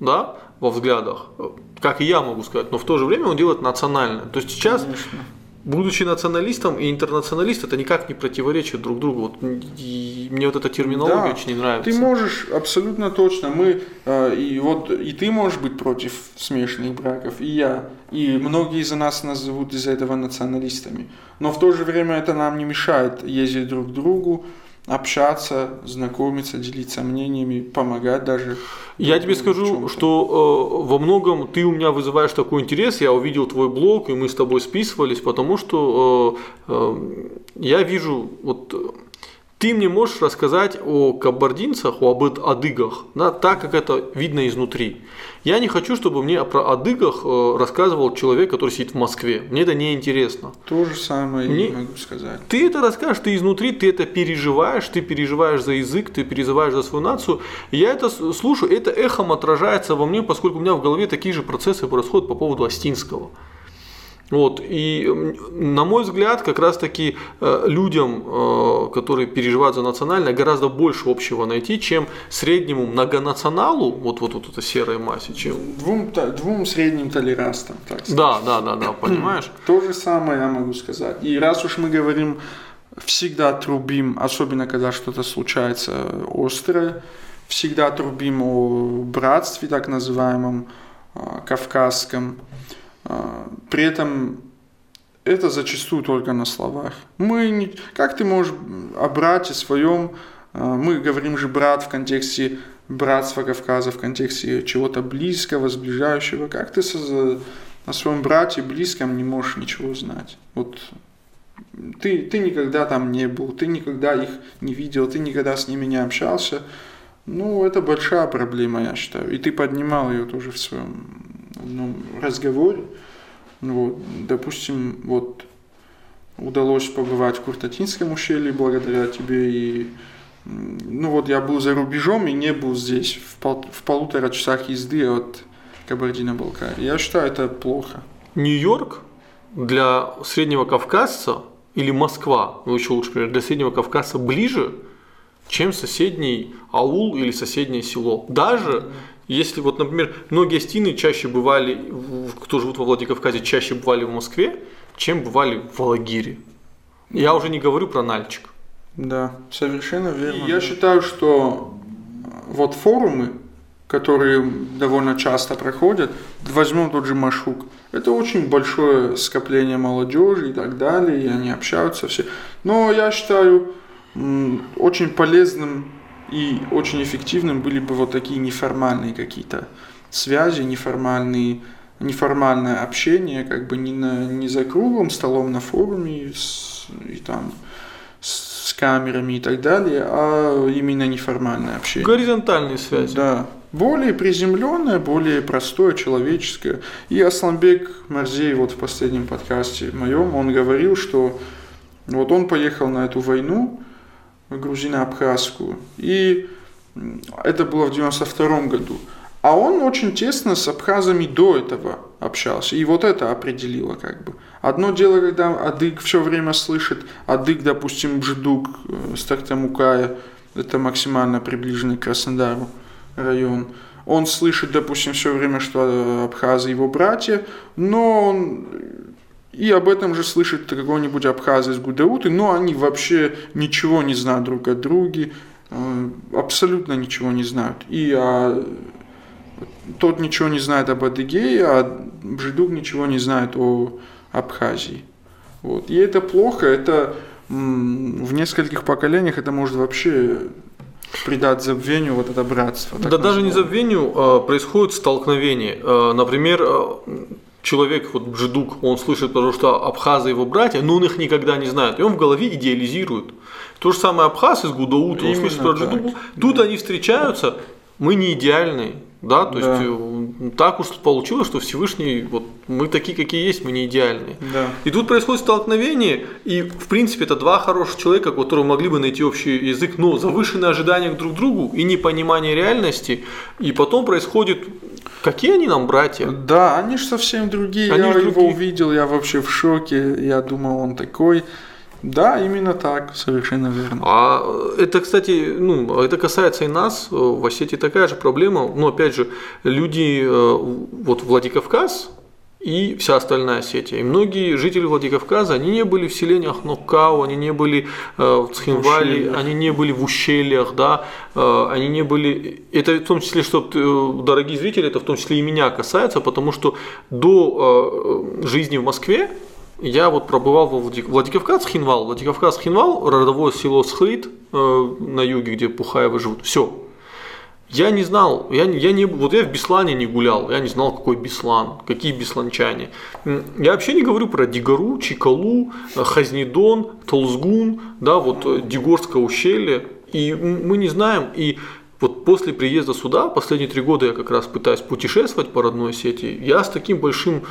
да, во взглядах, э, как и я могу сказать, но в то же время он делает национальное. То есть сейчас Конечно. Будучи националистом и интернационалист, это никак не противоречит друг другу. Вот, и мне вот эта терминология Да. очень не нравится. Ты можешь, абсолютно точно, мы, э, и вот и ты можешь быть против смешанных браков, и я, и многие из нас назовут из-за этого националистами. Но в то же время это нам не мешает ездить друг к другу, общаться, знакомиться, делиться мнениями, помогать даже. Я тебе скажу, что э, во многом ты у меня вызываешь такой интерес. Я увидел твой блог, и мы с тобой списывались, потому что э, э, я вижу, вот ты мне можешь рассказать о кабардинцах, о об адыгах, да, так как это видно изнутри. Я не хочу, чтобы мне про адыгах э, рассказывал человек, который сидит в Москве. Мне это не интересно. То же самое Не- и могу сказать. Ты это расскажешь, ты изнутри, ты это переживаешь, ты переживаешь за язык, ты переживаешь за свою нацию. Я это слушаю, это эхом отражается во мне, поскольку у меня в голове такие же процессы происходят по поводу Остинского. Вот, и на мой взгляд, как раз таки э, людям, э, которые переживают за национальное, гораздо больше общего найти, чем среднему многонационалу, вот, вот, вот этой серой массе, чем... Двум, двум средним толерастам, так сказать. Да, да, да, да, понимаешь? То же самое я могу сказать. И раз уж мы говорим, всегда трубим, особенно когда что-то случается острое, всегда трубим о братстве, так называемом, а, кавказском. А, При этом это зачастую только на словах. Мы не... Как ты можешь о брате своем, а, мы говорим же брат в контексте братства Кавказа, в контексте чего-то близкого, сближающего. Как ты со- о своем брате близком не можешь ничего знать? Вот ты, ты никогда там не был, ты никогда их не видел, ты никогда с ними не общался. Ну, это большая проблема, я считаю. И ты поднимал ее тоже в своем одном разговоре. Ну Вот, допустим, вот удалось побывать в Куртатинском ущелье благодаря тебе и ну вот я был за рубежом и не был здесь в, пол- в полутора часах езды от Кабардино-Балкарии. Я считаю это плохо. Нью-Йорк для среднего кавказца или Москва, ну еще лучше, например, для среднего кавказца ближе, чем соседний аул или соседнее село. Даже если вот, например, многие стены чаще бывали, кто живут во Владикавказе, чаще бывали в Москве, чем бывали в Алагире. Я уже не говорю про Нальчик. Да, совершенно верно. я считаю, что вот форумы, которые довольно часто проходят, возьмем тот же Машук, это очень большое скопление молодежи и так далее, и они общаются все. Но я считаю, очень полезным и очень эффективным были бы вот такие неформальные какие-то связи, неформальные, неформальное общение, как бы не, на, не за круглым столом на форуме с- и там с, с камерами и так далее, а именно неформальное общение. Горизонтальные связи. Да. Более приземленное, более простое, человеческое. И Асланбек Марзей вот в последнем подкасте моем, он говорил, что вот он поехал на эту войну грузино-абхазскую, и это было в 92 году. А он очень тесно с абхазами до этого общался. И вот это определило как бы. Одно дело, когда адык все время слышит, адык, допустим, бжедук, э, Стартамукая, это максимально приближенный к Краснодару район. Он слышит, допустим, все время, что э, абхазы его братья, но он и об этом же слышит какой-нибудь абхаз из Гудауты, но они вообще ничего не знают друг о друге, э, абсолютно ничего не знают. И а, тот ничего не знает об Адыгее, а Бжедук ничего не знает о Абхазии. Вот. И это плохо, это в нескольких поколениях это может вообще придать забвению вот это братство. Да даже не забвению, а происходит столкновение. Э, Например, э, человек, вот Бжедук, он слышит, потому что абхазы его братья, но он их никогда не знает. И он в голове идеализирует. То же самое абхаз из Гудаута, он слышит про так, Бжедуку. Тут они встречаются, мы не идеальные. Да, то Да. есть э, так уж получилось, что Всевышний, вот мы такие, какие есть, мы не идеальные. Да. И тут происходит столкновение, и в принципе это два хороших человека, которые могли бы найти общий язык, но завышенные ожидания друг к другу и непонимание реальности, и потом происходит, какие они нам братья? Да, они же совсем другие. Они я его другие. увидел, я вообще в шоке. Я думал, он такой. Да, именно так, совершенно верно. А это, кстати, ну, это касается и нас. В Осетии такая же проблема. Но опять же, люди, э, вот Владикавказ и вся остальная Осетия. И многие жители Владикавказа, они не были в селениях Нокау, они не были э, в Цхинвале, они не были в ущельях, да, э, они не были... Это в том числе, что, э, дорогие зрители, это в том числе и меня касается, потому что до э, жизни в Москве я вот пробывал во Владикавказ, Хинвал. Владикавказ, Хинвал, родовое село Схлит э, на юге, где Пухаевы живут. Все, я не знал, я, я не, вот я в Беслане не гулял, я не знал, какой Беслан, какие бесланчане. Я вообще не говорю про Дигару, Чикалу, э, Хазнедон, Толзгун, да, вот э, Дигорское ущелье. И мы не знаем, и вот после приезда сюда, последние три года я как раз пытаюсь путешествовать по родной сети, я с таким большим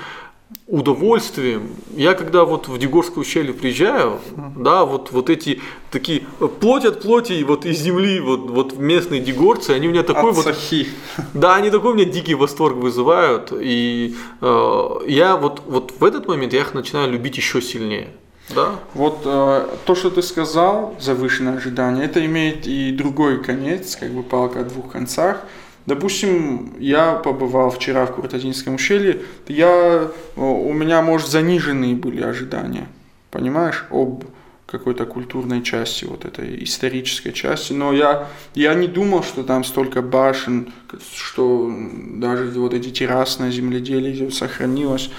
удовольствием. Я когда вот в Дегорское ущелье приезжаю, да, вот, вот эти такие плоть от плоти вот из земли, вот, вот местные дегорцы, они у меня такой от вот... Сахи. Да, они такой у меня дикий восторг вызывают. И э, я вот, вот в этот момент я их начинаю любить еще сильнее. Да. Вот э, то, что ты сказал, завышенное ожидание, это имеет и другой конец, как бы палка о двух концах. Допустим, я побывал вчера в Куртазинском ущелье, я, у меня, может, заниженные были ожидания, понимаешь, об какой-то культурной части, вот этой исторической части, но я, я не думал, что там столько башен, что даже вот эти террасное земледелие сохранилось.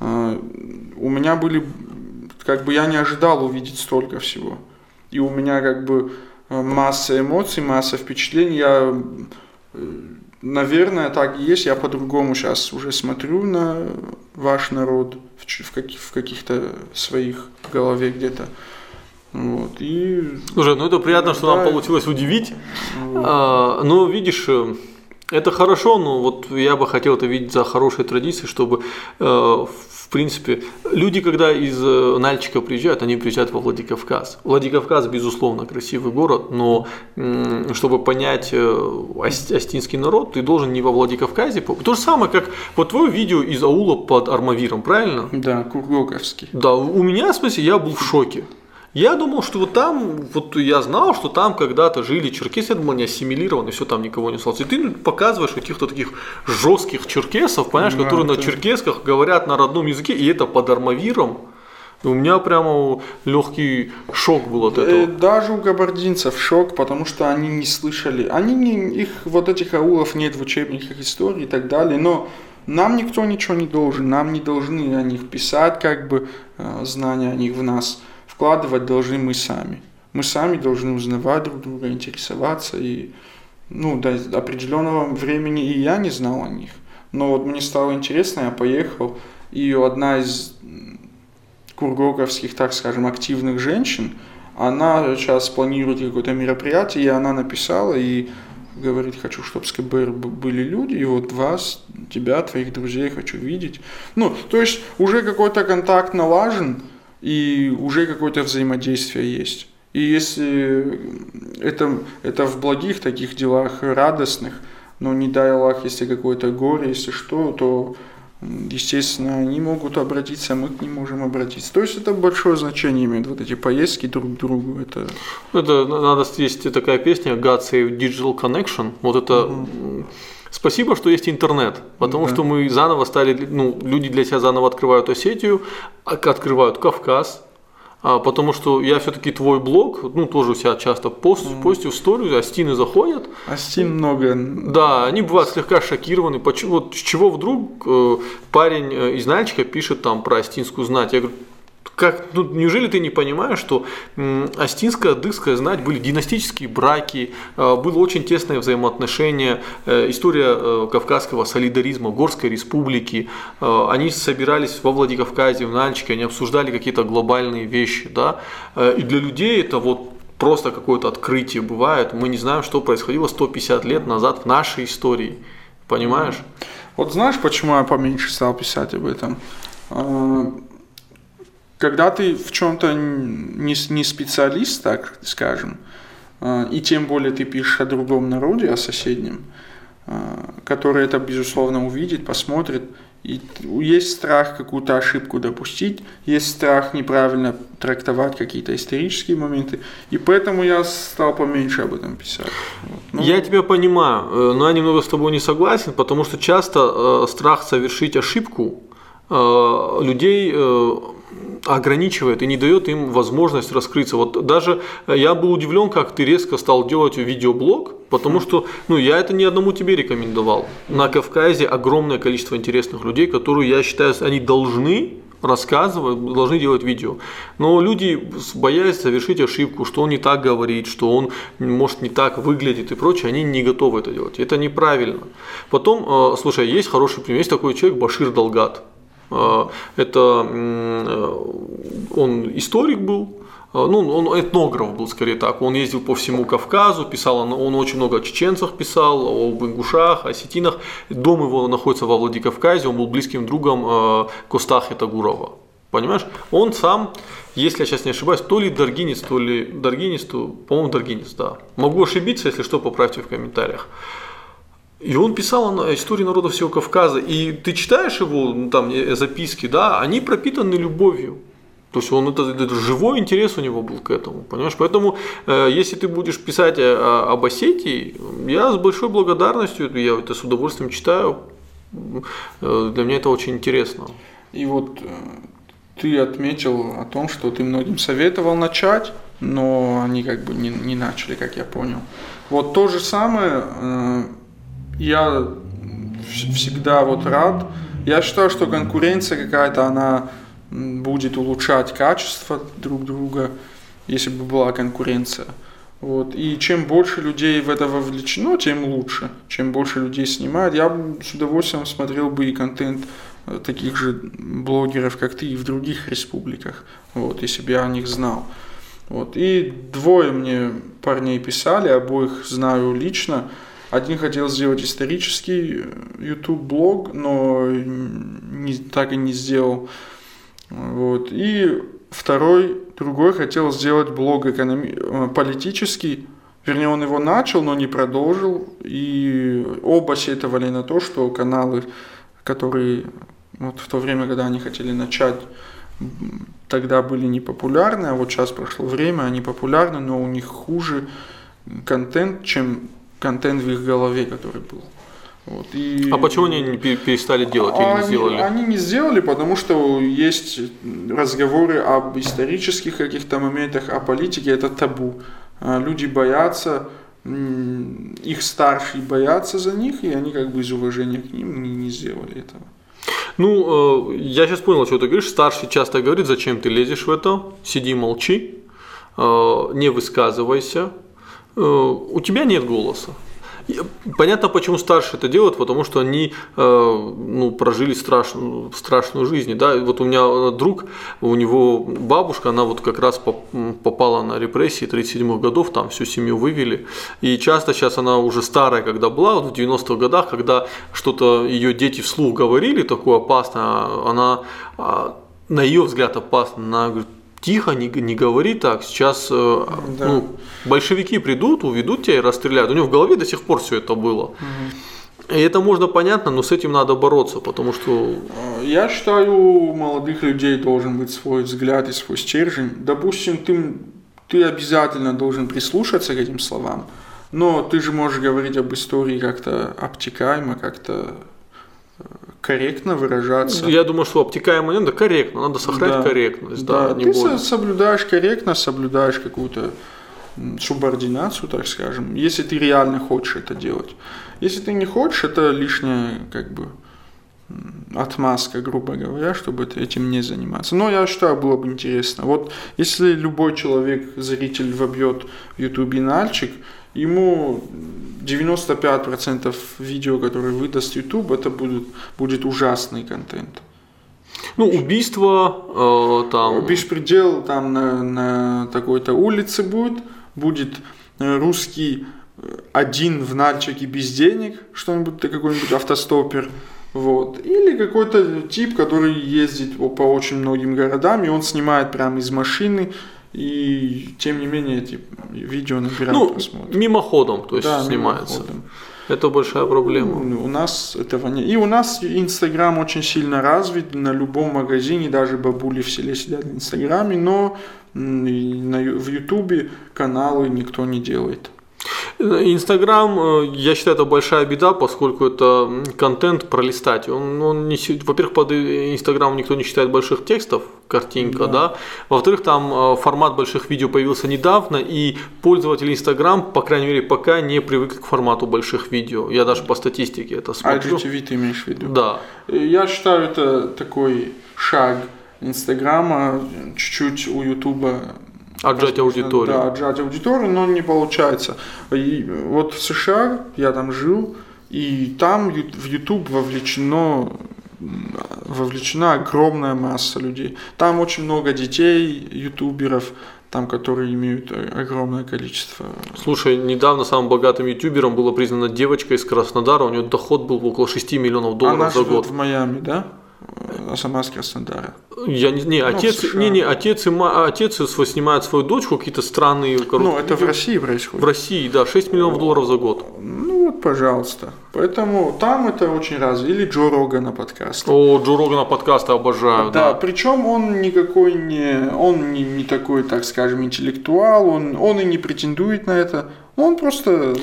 А, у меня были, как бы я не ожидал увидеть столько всего. И у меня как бы масса эмоций, масса впечатлений. Я Наверное, так и есть. Я по-другому сейчас уже смотрю на ваш народ в, в, каких, в каких-то своих голове где-то. Вот, и... Слушай, ну это приятно, что да, нам получилось удивить. Вот. А, но видишь, э, это хорошо, но вот я бы хотел это видеть за хорошей традицией, чтобы э, в принципе, люди, когда из э, Нальчика приезжают, они приезжают во Владикавказ. Владикавказ, безусловно, красивый город, но чтобы понять э, астинский народ, ты должен не во Владикавказе. То же самое, как вот твое видео из аула под Армавиром, правильно? Да, Кургоковский. Да, у меня, в смысле, я был в шоке. Я думал, что вот там, вот я знал, что там когда-то жили черкесы, я думал, они ассимилированы, все там никого не осталось. И ты показываешь каких-то таких жестких черкесов, понимаешь, да, которые это... на черкесках говорят на родном языке, и это под армавиром. У меня прямо легкий шок был от этого. Э, даже у кабардинцев шок, потому что они не слышали. Они не, их вот этих аулов нет в учебниках истории и так далее. Но нам никто ничего не должен. Нам не должны о них писать, как бы э, знания о них в нас вкладывать должны мы сами. Мы сами должны узнавать друг друга, интересоваться. И ну, до определенного времени и я не знал о них. Но вот мне стало интересно, я поехал, и одна из кургоговских, так скажем, активных женщин, она сейчас планирует какое-то мероприятие, и она написала, и говорит, хочу, чтобы с КБР были люди, и вот вас, тебя, твоих друзей хочу видеть. Ну, то есть уже какой-то контакт налажен, и уже какое-то взаимодействие есть. И если это, это в благих таких делах, радостных, но не дай Аллах, если какое-то горе, если что, то, естественно, они могут обратиться, а мы к ним можем обратиться. То есть это большое значение имеет, вот эти поездки друг к другу. Это, это надо, есть такая песня God Save Digital Connection, вот это... Угу Спасибо, что есть интернет, потому да. что мы заново стали, ну, люди для себя заново открывают Осетию, открывают Кавказ, а, потому что я все-таки твой блог, ну, тоже у себя часто пост, mm. постю в историю, астины заходят. Астин много. Да, они бывают слегка шокированы. Почему, вот с чего вдруг э, парень э, из Нальчика пишет там про астинскую знать? Я говорю, как, ну, неужели ты не понимаешь, что Астинская, Адыгская знать были династические браки, э, было очень тесное взаимоотношение, э, история э, кавказского солидаризма, Горской республики, они собирались во Владикавказе, в Нальчике, они обсуждали какие-то глобальные вещи, да, и для людей это вот просто какое-то открытие бывает, мы не знаем, что происходило 150 лет назад в нашей истории, понимаешь? Вот знаешь, почему я поменьше стал писать об этом? Когда ты в чем-то не, не специалист, так скажем, а, и тем более ты пишешь о другом народе, о соседнем, а, который это, безусловно, увидит, посмотрит, и есть страх какую-то ошибку допустить, есть страх неправильно трактовать какие-то исторические моменты, и поэтому я стал поменьше об этом писать. Вот. Ну, я тебя понимаю, э, но я немного с тобой не согласен, потому что часто э, страх совершить ошибку э, людей ограничивает и не дает им возможность раскрыться. Вот даже я был удивлен, как ты резко стал делать видеоблог, потому что ну, я это ни одному тебе рекомендовал. На Кавказе огромное количество интересных людей, которые, я считаю, они должны рассказывать, должны делать видео. Но люди боятся совершить ошибку, что он не так говорит, что он может не так выглядит и прочее, они не готовы это делать. Это неправильно. Потом, э, слушай, есть хороший пример, есть такой человек Башир Долгат. Э, это э, он историк был, Э, ну, он этнограф был скорее так, он ездил по всему Кавказу, писал, он очень много о чеченцах писал, об ингушах, о осетинах. Дом его находится во Владикавказе, он был близким другом э, Костахи Тагурова. Понимаешь? Он сам, если я сейчас не ошибаюсь, то ли Даргинец, то ли Даргинец, то, по-моему, Даргинец, да. Могу ошибиться, если что, поправьте в комментариях. И он писал о истории народа всего Кавказа. И ты читаешь его, ну, там, э, записки, да, они пропитаны любовью. То есть он это, это живой интерес у него был к этому, понимаешь? Поэтому, э, если ты будешь писать о, об Осетии, я с большой благодарностью, я это с удовольствием читаю. Э, для меня это очень интересно. И вот э, ты отметил о том, что ты многим советовал начать, но они как бы не, не начали, как я понял. Вот то же самое э, я всегда вот рад. Я считаю, что конкуренция какая-то, она будет улучшать качество друг друга, если бы была конкуренция. Вот. И чем больше людей в это вовлечено, тем лучше. Чем больше людей снимают. Я бы с удовольствием смотрел бы и контент э, таких же блогеров, как ты, и в других республиках, вот, если бы я о них знал. Вот. И двое мне парней писали, обоих знаю лично. Один хотел сделать исторический э, YouTube-блог, но не, так и не сделал. Вот. И второй, другой хотел сделать блог экономи- э, политический, вернее, он его начал, но не продолжил, и оба сетовали на то, что каналы, которые вот в то время, когда они хотели начать, тогда были непопулярны, а вот сейчас прошло время, они популярны, но у них хуже контент, чем контент в их голове, который был. Вот, и... А почему они не перестали делать или они, не сделали? Они не сделали, потому что есть разговоры об исторических каких-то моментах, о политике, это табу. А люди боятся, их старшие боятся за них, и они как бы из уважения к ним не, не сделали этого. Ну, э, я сейчас понял, что ты говоришь. Старший часто говорит, зачем ты лезешь в это, сиди, молчи, э, не высказывайся. Э, у тебя нет голоса. Понятно, почему старшие это делают, потому что они э, ну, прожили страшную, страшную жизнь. Да? Вот у меня друг, у него бабушка, она вот как раз попала на репрессии 37-х годов, там всю семью вывели. И часто сейчас она уже старая, когда была, вот в 90-х годах, когда что-то ее дети вслух говорили такое опасное, она а, на ее взгляд опасно, она говорит, тихо, не, не говори так, сейчас э, да. ну, большевики придут, уведут тебя и расстреляют. У него в голове до сих пор все это было. Угу. И это можно понятно, но с этим надо бороться, потому что... Я считаю, у молодых людей должен быть свой взгляд и свой стержень. Допустим, ты, ты обязательно должен прислушаться к этим словам, но ты же можешь говорить об истории как-то обтекаемо, как-то корректно выражаться. Я думаю, что обтекаемо не надо, корректно, надо сохранять да. корректность. Да, да не ты более. соблюдаешь корректно, соблюдаешь какую-то субординацию, так скажем, если ты реально хочешь это делать. Если ты не хочешь, это лишняя как бы отмазка, грубо говоря, чтобы этим не заниматься. Но я считаю, было бы интересно. Вот если любой человек, зритель, вобьет в ютубе нальчик, ему 95% видео, которые выдаст YouTube, это будет, будет ужасный контент. Ну, убийство э, там... Беспредел там на, на такой-то улице будет, будет э, русский э, один в Нальчике без денег, что-нибудь, какой-нибудь автостопер, вот. Или какой-то тип, который ездит по очень многим городам, и он снимает прямо из машины, и тем не менее эти видео набирают ну, просмотры. Мимоходом, то есть да, снимается. Мимоходом. Это большая проблема. Ну, у нас этого нет. И у нас Инстаграм очень сильно развит. На любом магазине, даже бабули в селе сидят в Инстаграме, но на, в Ютубе каналы никто не делает. Инстаграм, э, я считаю, это большая беда, поскольку это контент пролистать. Он, он не, во-первых, под Инстаграм никто не читает больших текстов, картинка, да. да? Во-вторых, там э, формат больших видео появился недавно, и пользователи Инстаграм, по крайней мере, пока не привыкли к формату больших видео. Я даже по статистике это смотрю. IGTV ты имеешь в виду? Да. Я считаю, это такой шаг Инстаграма, чуть-чуть у Ютуба Отжать аудиторию. Да, отжать аудиторию, но не получается. И вот в США я там жил, и там в YouTube вовлечено вовлечена огромная масса людей. Там очень много детей, ютуберов, там, которые имеют огромное количество. Слушай, недавно самым богатым ютубером была признана девочка из Краснодара, у нее доход был около 6 миллионов долларов Она за год. в Майами, да? А сама с Краснодара. Я не, не, ну, отец, не, не, отец и ма, отец снимает свою дочку, какие-то странные короткие. Ну, это в России происходит. В России, да, 6 миллионов долларов за год. Ну вот, пожалуйста. Поэтому там это очень развито. Или Джо Рогана подкаст. О, Джо Рогана подкаста обожаю, да. Да, причем он никакой не, он не, не такой, так скажем, интеллектуал, он, он и не претендует на это. Он просто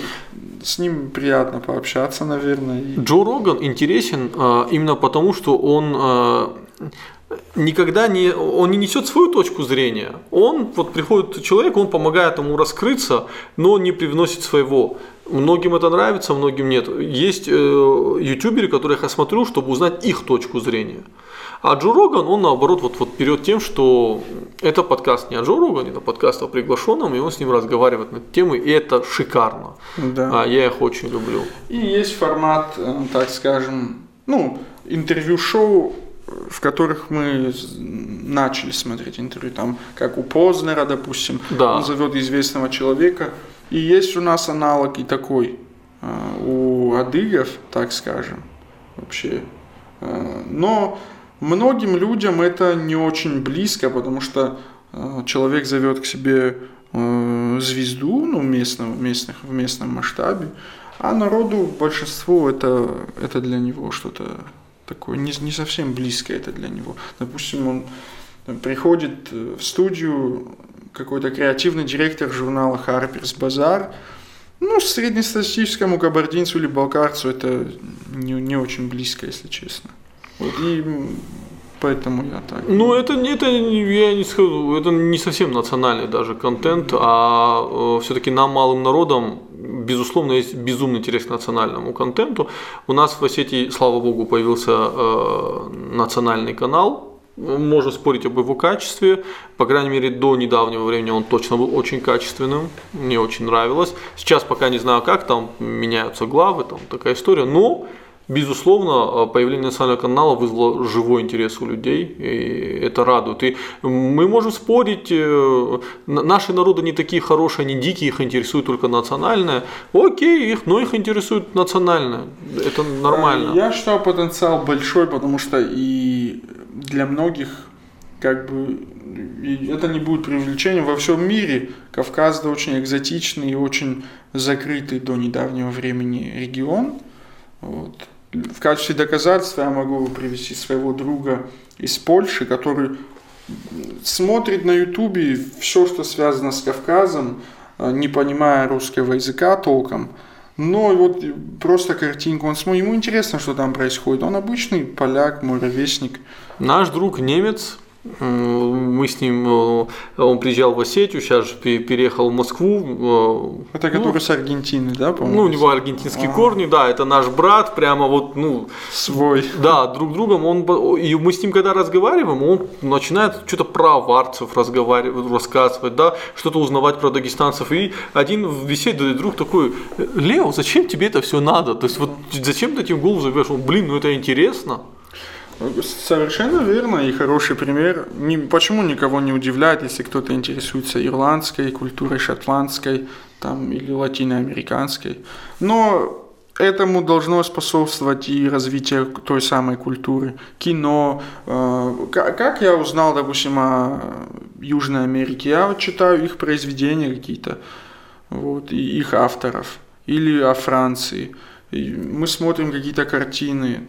с ним приятно пообщаться, наверное. Джо Роган интересен э, именно потому, что он э, никогда не, он не несет свою точку зрения. Он, вот приходит человек, он помогает ему раскрыться, но не привносит своего. Многим это нравится, многим нет. Есть э, ютуберы, которых я смотрю, чтобы узнать их точку зрения. А Джо Роган, он наоборот вот, вот вперед тем, что это подкаст не о Джо Рогане, это подкаст о приглашенном, и он с ним разговаривает на темы, и это шикарно. Да. А, я их очень люблю. И есть формат, э, так скажем, ну, интервью-шоу, в которых мы начали смотреть интервью, там, как у Познера, допустим, да. он зовет известного человека, и есть у нас аналог и такой э, у адыгов, так скажем, вообще. Э, но многим людям это не очень близко, потому что э, человек зовет к себе звезду, ну, местного, местных, в местном масштабе, а народу, большинству, это, это для него что-то такое не, не совсем близкое это для него. Допустим, он приходит в студию, какой-то креативный директор журнала Harper's Bazaar, ну, среднестатистическому кабардинцу или балкарцу это не, не очень близко, если честно. Вот, и поэтому я так. Ну, это, это, я не скажу, это не совсем национальный даже контент, а э, все-таки нам, малым народам, безусловно, есть безумный интерес к национальному контенту. У нас в Осетии, слава богу, появился э, национальный канал, можно спорить об его качестве. По крайней мере, до недавнего времени он точно был очень качественным. Мне очень нравилось. Сейчас пока не знаю как, там меняются главы, там такая история. Но Безусловно, появление национального канала вызвало живой интерес у людей, и это радует. И мы можем спорить, э, наши народы не такие хорошие, они дикие, их интересует только национальное. Окей, их, но их интересует национальное, это нормально. Я считаю потенциал большой, потому что и для многих как бы это не будет привлечением во всем мире. Кавказ это очень экзотичный и очень закрытый до недавнего времени регион. Вот. В качестве доказательства я могу привести своего друга из Польши, который смотрит на Ютубе все, что связано с Кавказом, э, не понимая русского языка толком. Но вот просто картинку, он смотрит, ему интересно, что там происходит. Он обычный поляк, мой ровесник. Наш друг немец мы с ним, э, он приезжал в Осетию, сейчас же переехал в Москву. Э, это который ну, с Аргентины, да, по-моему? Ну, у него аргентинские а. корни, да, это наш брат, прямо вот, ну... Свой. Да, друг другом, он, и мы с ним когда разговариваем, он начинает что-то про аварцев разговаривать, рассказывать, да, что-то узнавать про дагестанцев, и один в беседе друг такой, Лео, зачем тебе это все надо? То есть вот зачем ты этим голову забьешь? Он, блин, ну это интересно. Совершенно верно и хороший пример. Почему никого не удивляет, если кто-то интересуется ирландской культурой, шотландской там, или латиноамериканской. Но этому должно способствовать и развитие той самой культуры. Кино. Э, как я узнал, допустим, о Южной Америке? Я читаю их произведения какие-то, вот, и их авторов. Или о Франции. Мы смотрим какие-то картины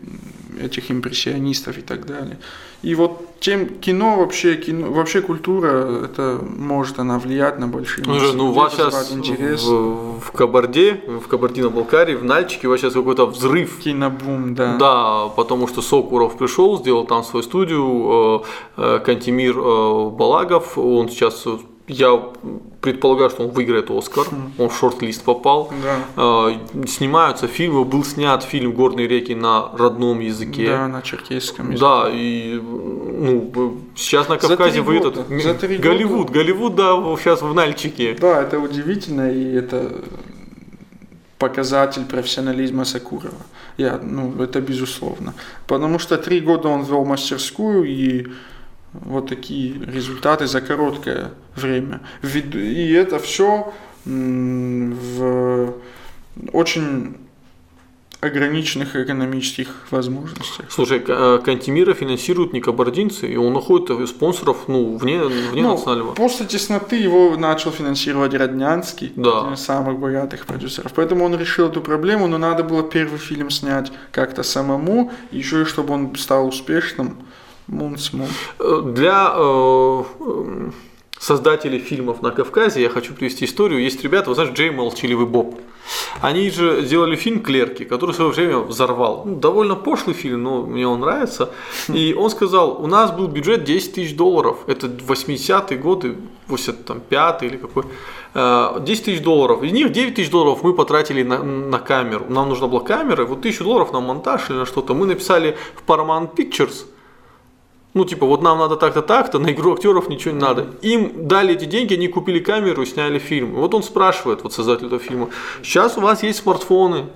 этих импрессионистов и так далее. И вот тем кино вообще, кино, вообще культура, это может она влиять на большие ну, ну, у вас сейчас интерес. В, в Кабарде, в Кабардино-Балкарии, в Нальчике у вас сейчас какой-то взрыв. Кинобум, да. Да, потому что Сокуров пришел, сделал там свою студию, э, э, Кантимир э, Балагов, он сейчас я предполагаю, что он выиграет Оскар, он в шорт-лист попал. Да. Э, снимаются фильмы, был снят фильм «Горные реки» на родном языке. Да, на черкесском языке. Да, и ну, сейчас на Кавказе выйдет Голливуд, года. Голливуд, да, сейчас в Нальчике. Да, это удивительно, и это показатель профессионализма Сакурова. Я, ну, это безусловно. Потому что три года он вел мастерскую, и вот такие результаты за короткое время. И это все в очень ограниченных экономических возможностях. Слушай, э, Кантемира финансируют не кабардинцы, и он находит спонсоров ну, вне, вне ну, национального. После тесноты его начал финансировать Роднянский, да. один из самых богатых продюсеров. Поэтому он решил эту проблему, но надо было первый фильм снять как-то самому, еще и чтобы он стал успешным. Мунцмун. Э, для э, э, создателей фильмов на Кавказе я хочу привести историю. Есть ребята, вы знаете, Джей Молчаливый Боб. Они же сделали фильм «Клерки», который в свое время взорвал. Ну, довольно пошлый фильм, но мне он нравится. И он сказал, у нас был бюджет 10 тысяч долларов. Это 80-е годы, 85 или какой. 10 тысяч долларов. Из них 9 тысяч долларов мы потратили на, на камеру. Нам нужна была камера, вот тысячу долларов на монтаж или на что-то. Мы написали в Paramount Pictures – ну, типа, вот нам надо так-то, так-то, на игру актеров ничего не надо. Им дали эти деньги, они купили камеру и сняли фильм. вот он спрашивает, вот создатель этого фильма, сейчас у вас есть смартфоны,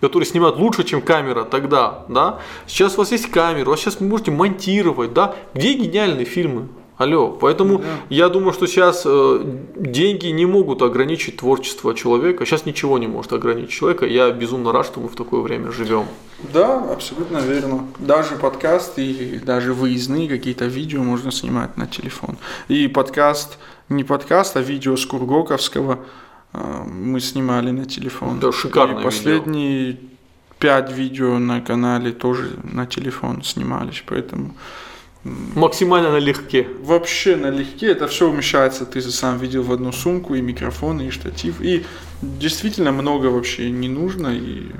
которые снимают лучше, чем камера тогда, да? Сейчас у вас есть камера, у вас сейчас вы можете монтировать, да? Где гениальные фильмы? Алло, поэтому да. я думаю, что сейчас э, деньги не могут ограничить творчество человека. Сейчас ничего не может ограничить человека. Я безумно рад, что мы в такое время живем. Да, абсолютно верно. Даже подкасты и даже выездные какие-то видео можно снимать на телефон. И подкаст, не подкаст, а видео с Кургоковского э, мы снимали на телефон. Да, шикарно. И последние видео. пять видео на канале тоже на телефон снимались, поэтому Максимально налегке. Вообще налегке. Это все умещается, ты сам видел, в одну сумку, и микрофон, и штатив. И действительно много вообще не нужно, и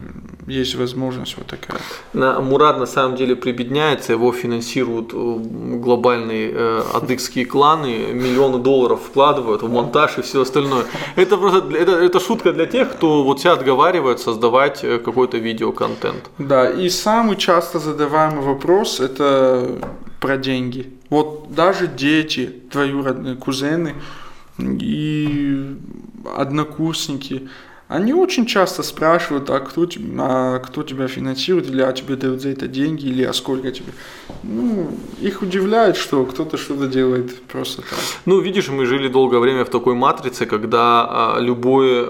есть возможность вот такая. На, Мурат на самом деле прибедняется, его финансируют э, глобальные э, адыгские кланы, миллионы долларов вкладывают в монтаж и все остальное. Это просто это, это шутка для тех, кто вот себя отговаривает создавать э, какой-то видеоконтент. Да, и самый часто задаваемый вопрос это про деньги. Вот даже дети, двоюродные кузены и однокурсники, они очень часто спрашивают, а кто, а кто тебя финансирует, или а тебе дают за это деньги, или а сколько тебе. Ну, их удивляет, что кто-то что-то делает просто так. Ну, видишь, мы жили долгое время в такой матрице, когда а, любой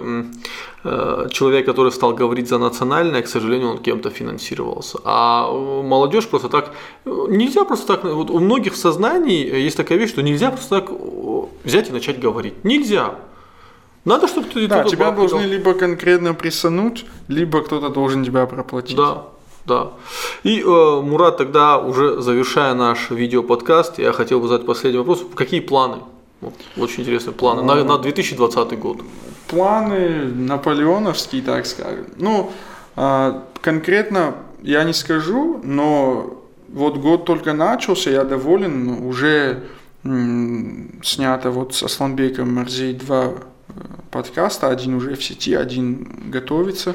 а, человек, который стал говорить за национальное, к сожалению, он кем-то финансировался. А э, молодежь просто так, нельзя просто так, вот у многих в сознании есть такая вещь, что нельзя просто так взять и начать говорить. Нельзя. Надо, чтобы ты Да, тебя должны либо конкретно присануть, либо кто-то должен тебя проплатить. Да, да. И, э, Мурат, тогда уже завершая наш видеоподкаст, я хотел бы задать последний вопрос. Какие планы? Вот, очень интересные планы на, на 2020 год. Планы наполеоновские, так скажем. Ну, э, конкретно я не скажу, но вот год только начался, я доволен, уже м- снято вот с Асланбеком Марзей 2 подкаста, один уже в сети, один готовится.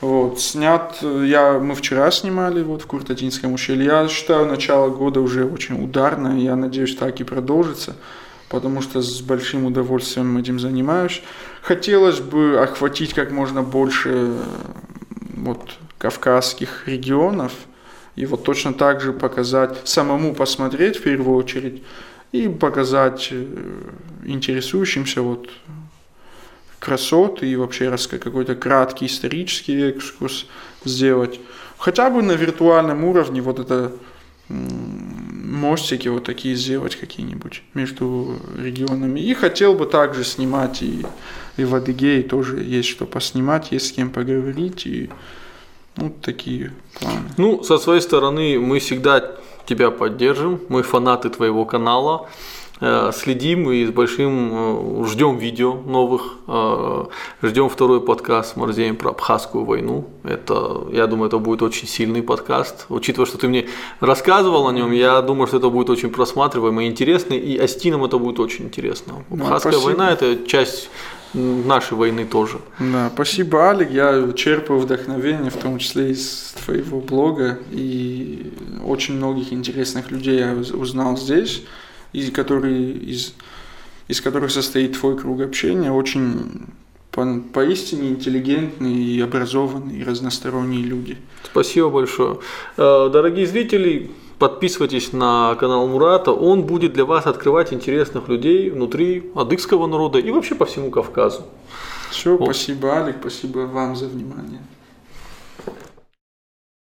Вот, снят, я, мы вчера снимали вот в Куртатинском ущелье. Я считаю, начало года уже очень ударное, я надеюсь, так и продолжится, потому что с большим удовольствием этим занимаюсь. Хотелось бы охватить как можно больше вот, кавказских регионов, и вот точно так же показать, самому посмотреть в первую очередь, и показать э, интересующимся вот красот и вообще какой-то краткий исторический экскурс сделать. Хотя бы на виртуальном уровне вот это мостики вот такие сделать какие-нибудь между регионами. И хотел бы также снимать и, и в Адыгее тоже есть что поснимать, есть с кем поговорить. И Ну, такие планы. Ну, со своей стороны, мы всегда тебя поддержим. Мы фанаты твоего канала. Э, следим и с большим э, ждем видео новых, э, ждем второй подкаст с Марзеем про Абхазскую войну. Это, я думаю, это будет очень сильный подкаст. Учитывая, что ты мне рассказывал о нем, я думаю, что это будет очень просматриваемый и интересный, и Астинам это будет очень интересно. Ну, Абхазская спасибо. война – это часть нашей войны тоже. Да, спасибо, Алик. Я черпаю вдохновение, в том числе из твоего блога. И очень многих интересных людей я уз- узнал здесь, из, которые, из, из которых состоит твой круг общения. Очень по- поистине интеллигентные и образованные, и разносторонние люди. Спасибо большое. Э, Дорогие зрители, подписывайтесь на канал Мурата. Он будет для вас открывать интересных людей внутри адыгского народа и вообще по всему Кавказу. Все, спасибо, Алик, спасибо вам за внимание.